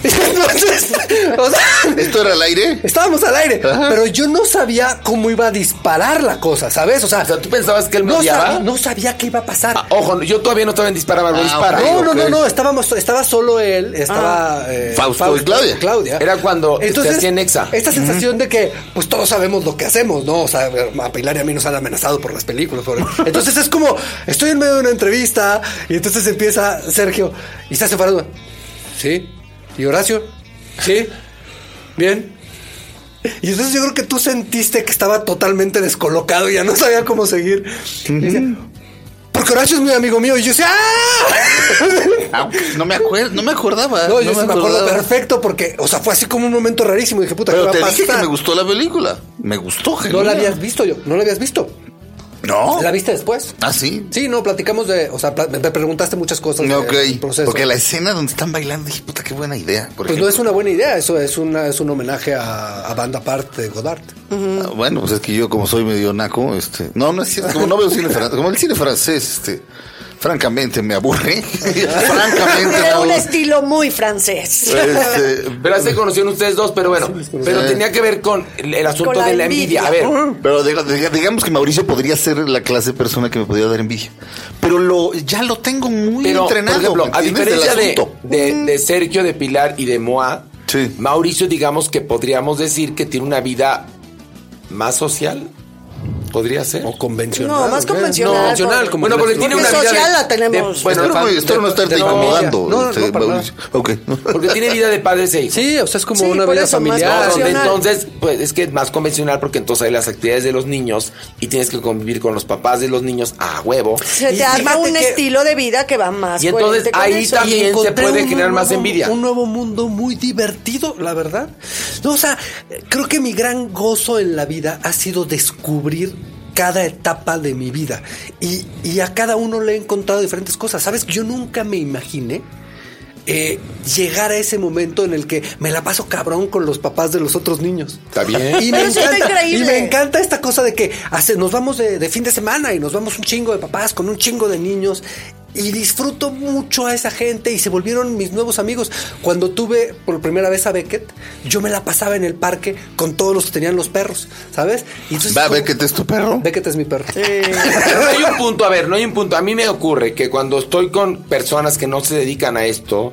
Entonces, o sea, ¿Esto era al aire? estábamos al aire, Ajá. pero yo no sabía cómo iba a disparar la cosa, ¿sabes? O sea, O sea, ¿tú pensabas que él me no, sabía, no sabía qué iba a pasar. Ah, ojo, yo todavía no estaba en Dispara, Bárbara Ah, Dispara. No, no, no, no, estábamos, estaba solo él, estaba eh, Fausto y Claudia. Era cuando se hacía en Exa. Esta sensación de que, pues todos sabemos lo que hacemos, ¿no? O sea, a Pilar y a mí nos han amenazado por las películas. por- Entonces es como, estoy en medio de una entrevista y entonces empieza Sergio y estás separado. Sí. ¿Y Horacio? Sí. Bien. Y entonces yo creo que tú sentiste que estaba totalmente descolocado y ya no sabía cómo seguir. Y porque Horacio es muy amigo mío. Y yo decía, ¡ah! Ah, no me acuerdo, no me acordaba. No, yo sí me acuerdo perfecto porque, o sea, fue así como un momento rarísimo. Dije, puta, ¿qué Pero va te a dije que me gustó la película. Me gustó, No la habías visto yo, no la habías visto. No. ¿La viste después? Ah, sí. Sí, no, platicamos de, o sea, me preguntaste muchas cosas Ok. del proceso. Porque la escena donde están bailando, dije, puta, qué buena idea. Pues no es una buena idea, eso es una es un homenaje a, a banda aparte de Godard. Ah, bueno, pues es que yo, como soy medio naco, este. No, no es cierto. Como no veo cine francés. Como el cine francés, este. Francamente me aburre. francamente me Era un estilo muy francés. Este, Pero se conocieron ustedes dos, pero bueno. pero tenía que ver con el, el asunto Con la de la envidia. A ver, Pero diga- diga- digamos que Mauricio podría ser la clase de persona que me podría dar envidia. Pero lo, ya lo tengo muy pero, entrenado. por ejemplo, ¿me a diferencia de, de, de Sergio, de Pilar y de Moa, Sí. Mauricio, digamos que podríamos decir que tiene una vida más social. ¿Podría ser? O convencional. No, más convencional, convencional, como Bueno, que porque tiene una vida social de- la tenemos. de- bueno, espero, no, de- espero no estarte incomodando. No, no, este, no, para nada. Mauricio. Ok. Porque tiene vida de padres e hijos. Sí, o sea, es como Sí, una vida eso, familiar. Donde entonces, pues es que es más convencional porque entonces hay las actividades de los niños y tienes que convivir con los papás de los niños a huevo. Se Y te arma un que- estilo de vida que va más Y entonces ahí eso. también- se puede generar más envidia. Un nuevo mundo muy divertido, la verdad. No, o sea, creo que mi gran gozo en la vida ha sido descubrir cada etapa de mi vida. Y, y a cada uno le he encontrado diferentes cosas. ¿Sabes? Yo nunca me imaginé eh, llegar a ese momento en el que me la paso cabrón con los papás de los otros niños. Está bien. Y me, Pero encanta, y increíble. me encanta esta cosa de que hace, nos vamos de, de fin de semana y nos vamos un chingo de papás con un chingo de niños. Y disfruto mucho a esa gente y se volvieron mis nuevos amigos. Cuando tuve por primera vez a Beckett, yo me la pasaba en el parque con todos los que tenían los perros, ¿sabes? Y entonces, Va, como- Beckett es tu perro. Beckett es mi perro. Pero no hay un punto, a ver, no hay un punto. A mí me ocurre que cuando estoy con personas que no se dedican a esto,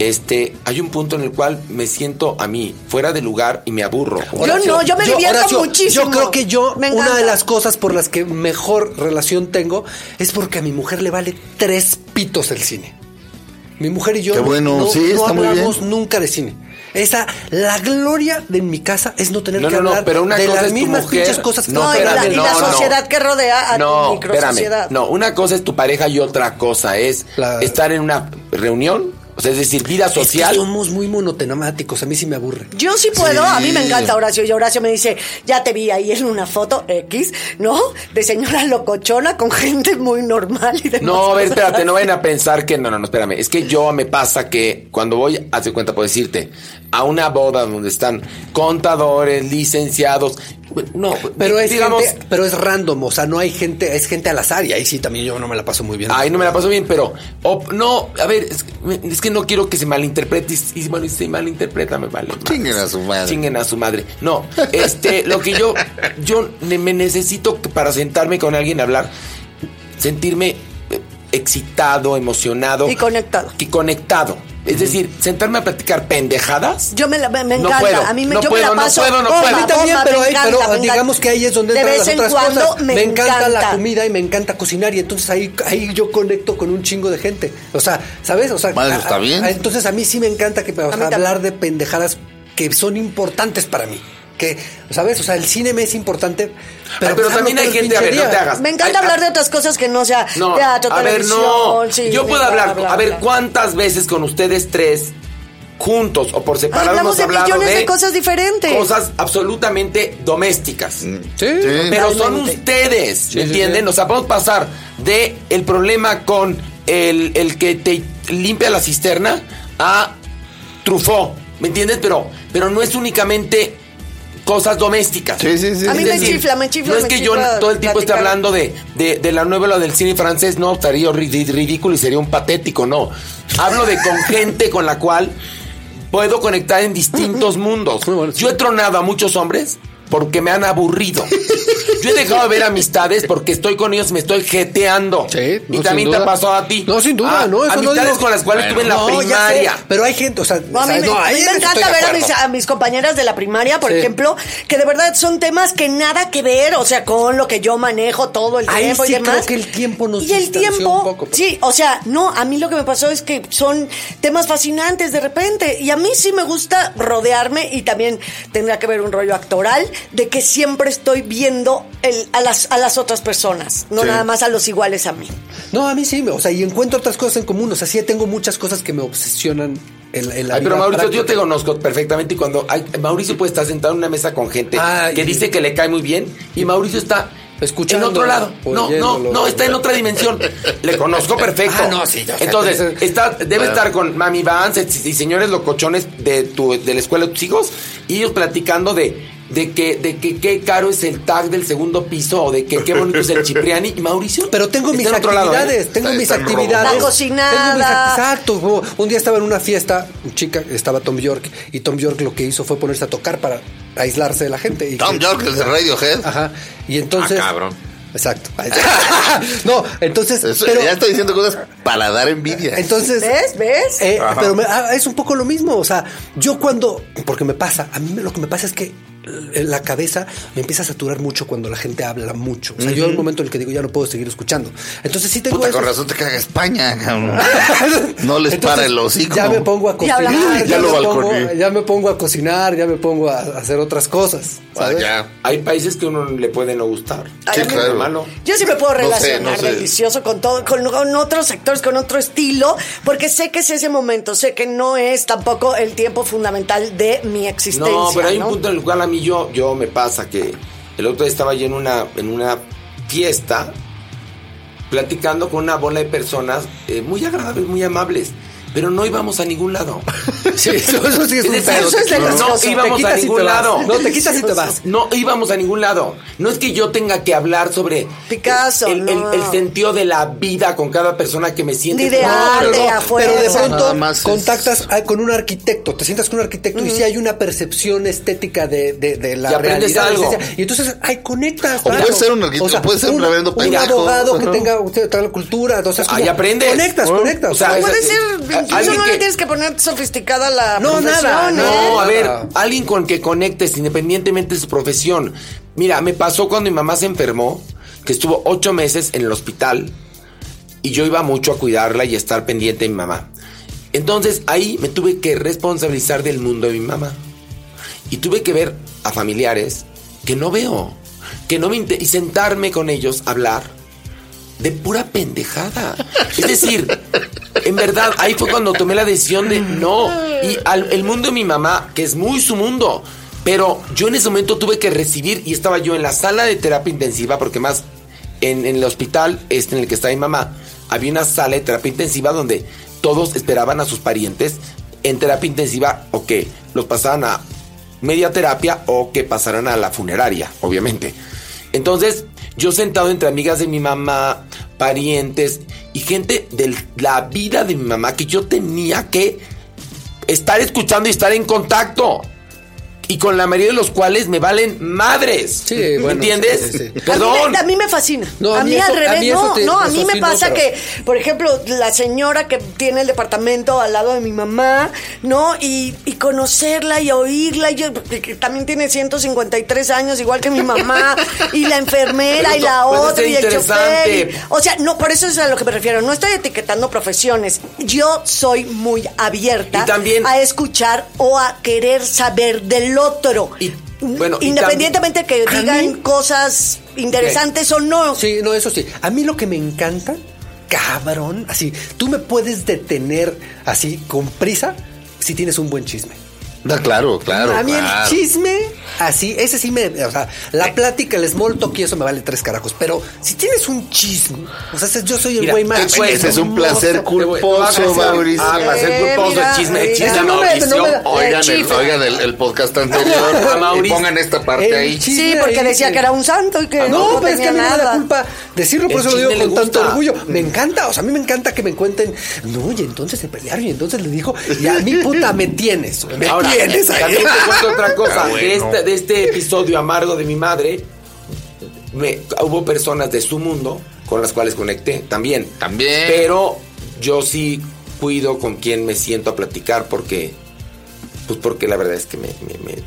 este, hay un punto en el cual me siento a mí fuera de lugar y me aburro. Yo no, yo me divierto Horacio, muchísimo. Yo creo que yo, Me una de las cosas por las que mejor relación tengo es porque a mi mujer le vale tres pitos el cine. Mi mujer y yo Qué no- bueno, no, sí, no está muy hablamos bien. nunca de cine. Esa, la gloria de mi casa es no tener No, que no, no, hablar pero una de cosa las mismas mujer. pinches cosas que No, No, y la, espérame, y la no, no. sociedad que rodea a no, tu espérame. microsociedad. No, una cosa es tu pareja y otra cosa es La- estar en una reunión, o sea, es decir, vida Es que social. somos muy monotemáticos, a mí sí me aburre. Yo sí puedo, a mí me encanta Horacio. Y Horacio me dice, ya te vi ahí en una foto X, ¿no? De señora locochona con gente muy normal y demás. No, a ver, espérate, no vayan a pensar que. No, no, no, espérame. Es que yo me pasa que cuando voy, hace cuenta, por decirte, a una boda donde están contadores, licenciados. No, Pero es, digamos. gente- pero es random, o sea, no hay gente, es gente al azar y ahí sí también yo no me la paso muy bien. Ay, no me la paso bien, pero. no, a ver, es, que- es que no quiero que se malinterprete. Y, bueno, y se malinterpreta, me vale. Chinguen a su madre. Chinguen a su madre. No, este, lo que yo. Yo me necesito para sentarme con alguien a hablar, sentirme excitado, emocionado. Y conectado. Y conectado. Es decir, sentarme a platicar pendejadas. Yo me, la, me, me No encanta. puedo, a mí me, no yo puedo, me la no paso. puedo, no bomba, puedo. A mí también, bomba, pero, me hay- encanta, pero encanta. digamos que ahí es donde De entran las en otras cuando cosas. me, encanta, la encanta. comida y me encanta cocinar y entonces ahí, ahí yo conecto con un chingo de gente. O sea, ¿sabes? O sea, a- está a- bien. a- entonces a mí sí me encanta que o sea, hablar de pendejadas que son importantes para mí. Que, ¿sabes? O sea, el cine me es importante. Pero, Pero, pero pues, también hay gente, a ver, no te hagas. Me encanta Ay, hablar a- de otras cosas que no sea No, teatro, a ver, no. sí, yo puedo bla, hablar, bla, a ver, bla. ¿cuántas veces con ustedes tres juntos o por separado Hablamos hemos de hablado millones de, de cosas diferentes. Cosas absolutamente domésticas. Sí. Pero son ustedes, Sí, ¿me sí, entienden? sí. O sea, podemos pasar de el problema con el, el que te limpia la cisterna a Truffaut, ¿me entiendes? Pero, pero no es únicamente cosas domésticas. Sí, sí, sí. A mí me decir, chifla, me chifla, No es que yo todo el tiempo esté platicar. hablando de, de, de la novela del cine francés, no, estaría ri- ridículo y sería un patético, no. Hablo de con gente con la cual puedo conectar en distintos mundos. Muy bueno, sí. Yo he tronado a muchos hombres porque me han aburrido. Yo he dejado de ver amistades porque estoy con ellos y me estoy jeteando. Sí, y no, también sin te ha duda. pasado a ti. No, sin duda, Ah, no, eso no Amistades digo- con las cuales estuve en la No, primaria. pero hay gente, o sea, No, a mí, o sea, me, no, a mí encanta ver a mis, a mis compañeras de la primaria, por Sí. ejemplo, que de verdad son temas que nada que ver, o sea, con lo que yo manejo todo el Ahí tiempo sí y demás. creo que el tiempo nos Y el tiempo, un poco, pero- sí, o sea, no, a mí lo que me pasó es que son temas fascinantes de repente. Y a mí sí me gusta rodearme y también tendrá que ver un rollo actoral de que siempre estoy viendo el- a, las, a las otras personas, no Sí. nada más a los iguales a mí. No, a mí sí, me- o sea, y encuentro otras cosas en común. O sea, sí tengo muchas cosas que me obsesionan en, en la Ay, pero Mauricio, yo te conozco perfectamente y cuando hay, Mauricio puede estar sentado en una mesa con gente Ay. que dice que le cae muy bien y Mauricio está Escuchando, En otro lado. No, no, no, está en otra dimensión. Le conozco perfecto. Ah, no, sí, Entonces, entonces- está, debe estar con Mami Vance y señores locochones de tu, de la escuela de tus hijos y ellos platicando de, de que, de que qué caro es el tag del segundo piso o de que qué bonito es el Cipriani y Mauricio. Pero tengo mis lado, ¿eh? actividades, tengo Está- mis actividades. La Tengo cocinada. mis act- exacto. Un día estaba en una fiesta, un chica, estaba Tom York, y Tom York lo que hizo fue ponerse a tocar para aislarse de la gente. Y Tom que- York, el de Radiohead. Ajá. Y entonces. Ah, cabrón. Exacto. no, entonces. Eso, pero, ya está diciendo cosas para dar envidia. entonces. ¿Ves? ¿Ves? Eh, pero me- ah, es un poco lo mismo. O sea, yo cuando. Porque me pasa. A mí me- lo que me pasa es que la cabeza me empieza a saturar mucho cuando la gente habla mucho. O sea, yo hay un momento en el que digo, ya no puedo seguir escuchando. Entonces sí tengo Puta, con razón te caga España. cabrón. No les Entonces, para el hocico. Ya me pongo a cocinar. Ya, Ya lo me pongo, balconé. ya me pongo a cocinar, ya me pongo a hacer otras cosas. Ah, ¿sabes? ya. Hay países que a uno le puede no gustar. Ay, Sí, claro. Hermano. Yo sí me puedo No sé, relacionar no sé. delicioso con todo, con, con otros sectores, con otro estilo, porque sé que es ese momento, sé que no es tampoco el tiempo fundamental de mi existencia. No, pero hay un punto en el cual a mí yo, yo me pasa que el otro día estaba yo en una, en una fiesta platicando con una bola de personas eh, muy agradables, muy amables, pero no íbamos a ningún lado. Sí, eso, eso sí es un pedo. eso es no Te íbamos a quitas y ningún te vas. lado. No, te quitas y te vas. No íbamos a ningún lado. No es que yo tenga que hablar sobre Picasso, el, el- no. el sentido de la vida con cada persona que me siente. Ni de No, arte, pero- a Pero de pronto más es- contactas ah, con un arquitecto, te sientas con un arquitecto y si hay una percepción estética de, de, de la Y aprendes realidad. algo. Y entonces, ay, conectas. O puede ser un arquitecto, puede ser un reverendo Un pendejo. abogado que tenga usted toda la cultura. Entonces, Ahí aprendes. Conectas, conectas. O sea. Puede es- ser, alguien no que- le tienes que poner sofisticada la No, nada, ¿eh? No, a ver, alguien con que conectes independientemente de su profesión. Mira, me pasó cuando mi mamá se enfermó, que estuvo ocho meses en el hospital y yo iba mucho a cuidarla y a estar pendiente de mi mamá. Entonces ahí me tuve que responsabilizar del mundo de mi mamá. Y tuve que ver a familiares que no veo, que no me y sentarme con ellos a hablar de pura pendejada. Es decir, en verdad, ahí fue cuando tomé la decisión de no. Y al- el mundo de mi mamá, que es muy su mundo, pero yo en ese momento tuve que recibir y estaba yo en la sala de terapia intensiva, porque más en, en el hospital este en el que está mi mamá, había una sala de terapia intensiva donde todos esperaban a sus parientes en terapia intensiva o que los pasaran a media terapia o que pasaran a la funeraria, obviamente. Entonces, yo sentado entre amigas de mi mamá, parientes y gente de la vida de mi mamá que yo tenía que estar escuchando y estar en contacto. Y con la mayoría de los cuales me valen madres. Sí, ¿Me bueno, entiendes? sí, sí, sí. Perdón. A mí, me, a mí me fascina. No, a, mí eso- al revés, a mí eso no, te- no, a mí me sí, no, pasa pero- que, por ejemplo, la señora que tiene el departamento al lado de mi mamá, ¿no? Y, y conocerla y oírla, y yo, que, también tiene 153 años, igual que mi mamá, y la enfermera, y la otra, y el chofer. y- o sea, no, por eso es a lo que me refiero. No estoy etiquetando profesiones. Yo soy muy abierta Y también- a escuchar o a querer saber del otro. Y, bueno, Independientemente que A digan mí- cosas interesantes o no. Sí, no, eso sí. A mí lo que me encanta, cabrón, así, tú me puedes detener así con prisa si tienes un buen chisme. Da, claro, claro. a mí claro. el chisme, así, ese sí me. O sea, la plática, el small talk y eso me vale tres carajos. Pero si tienes un chisme, o sea, yo soy el Mira, güey más. Ese es un placer culposo, Mauricio. Ah, placer culposo, el chisme, el chisme, no me- no me Oigan, el, oigan el, el podcast anterior A y Mauricio. pongan esta parte ahí. chisme Sí, porque decía que era un santo y que Ah, no, no, pero es que a mí tenía no me da nada. culpa decirlo, por eso lo digo con tanto orgullo. Me encanta, o sea, a mí me encanta que me cuenten, no, y entonces se pelearon y entonces le dijo, y a mí puta me tienes, me Ahora, tienes ahí. también te cuento otra cosa. Ah, bueno. de, este, de este episodio amargo de mi madre, me, hubo personas de su mundo con las cuales conecté también. También. Pero yo sí cuido con quien me siento a platicar porque... Pues porque la verdad es que me,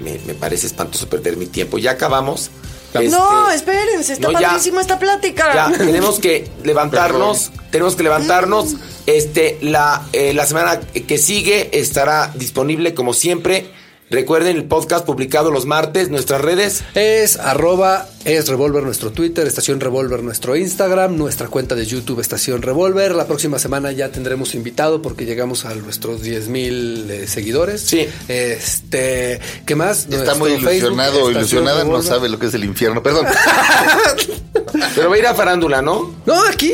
me- me- parece espantoso perder mi tiempo. Ya acabamos. No, Este, espérense, está no, ya. padrísima esta plática. Ya, tenemos que levantarnos, tenemos que levantarnos. Este, la, eh, la semana que sigue estará disponible, como siempre, Recuerden el podcast publicado los martes, nuestras redes. Es arroba es Revolver nuestro Twitter, Estación Revolver nuestro Instagram, nuestra cuenta de YouTube Estación Revolver. La próxima semana ya tendremos invitado porque llegamos a nuestros 10 mil eh, seguidores. Sí. Este, ¿qué más? Está Nuestro muy Facebook, ilusionado o Estación ilusionada, no sabe lo que es el infierno. Perdón. Pero va a ir a farándula, ¿no? No, aquí.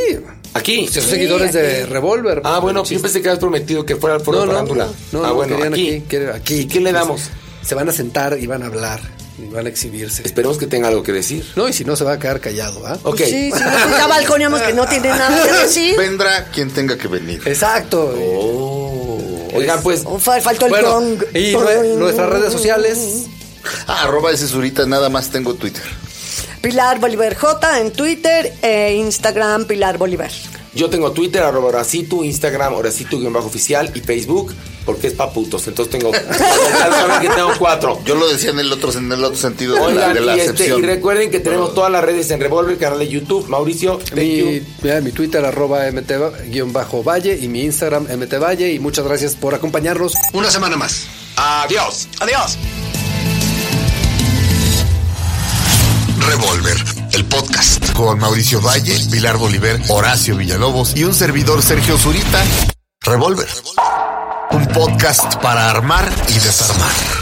Aquí. Si son seguidores de Revolver. Ah, bueno, yo pensé que habías prometido que fuera al foro no, de no, farándula. no, ah, no, bueno, querían aquí. aquí, quieren aquí. ¿Y qué le damos? Se van a sentar y van a hablar y van a exhibirse. Esperemos que tenga algo que decir. No, y si no se va a quedar callado, ¿ah? Ok. Sí, sí, no, ya balconeamos que no tiene nada que decir. Vendrá quien tenga que venir. Exacto. Oh. Oigan, pues, Oh, fa- faltó el Bueno, y nue- nuestras redes sociales. Ah, arroba ese surita, nada más tengo Twitter. Pilar Bolívar J en Twitter e Instagram Pilar Bolívar. yo tengo Twitter, arroba Horacitu, Instagram, Horacitu-oficial y Facebook, porque es pa' putos. Entonces tengo. saben que tengo cuatro. Yo lo decía en el otro, en el otro sentido de la, de la y, este, y recuerden que tenemos todas las redes en Revolver, canal de YouTube. Mauricio, thank Mi, you. mira, mi Twitter arroba mt-valle y mi Instagram mtvalle y muchas gracias por acompañarnos. Una semana más. Adiós. Adiós. Revolver, el podcast. Con Mauricio Valle, Pilar Bolívar, Horacio Villalobos y un servidor Sergio Zurita. Revolver. Un podcast para armar y desarmar.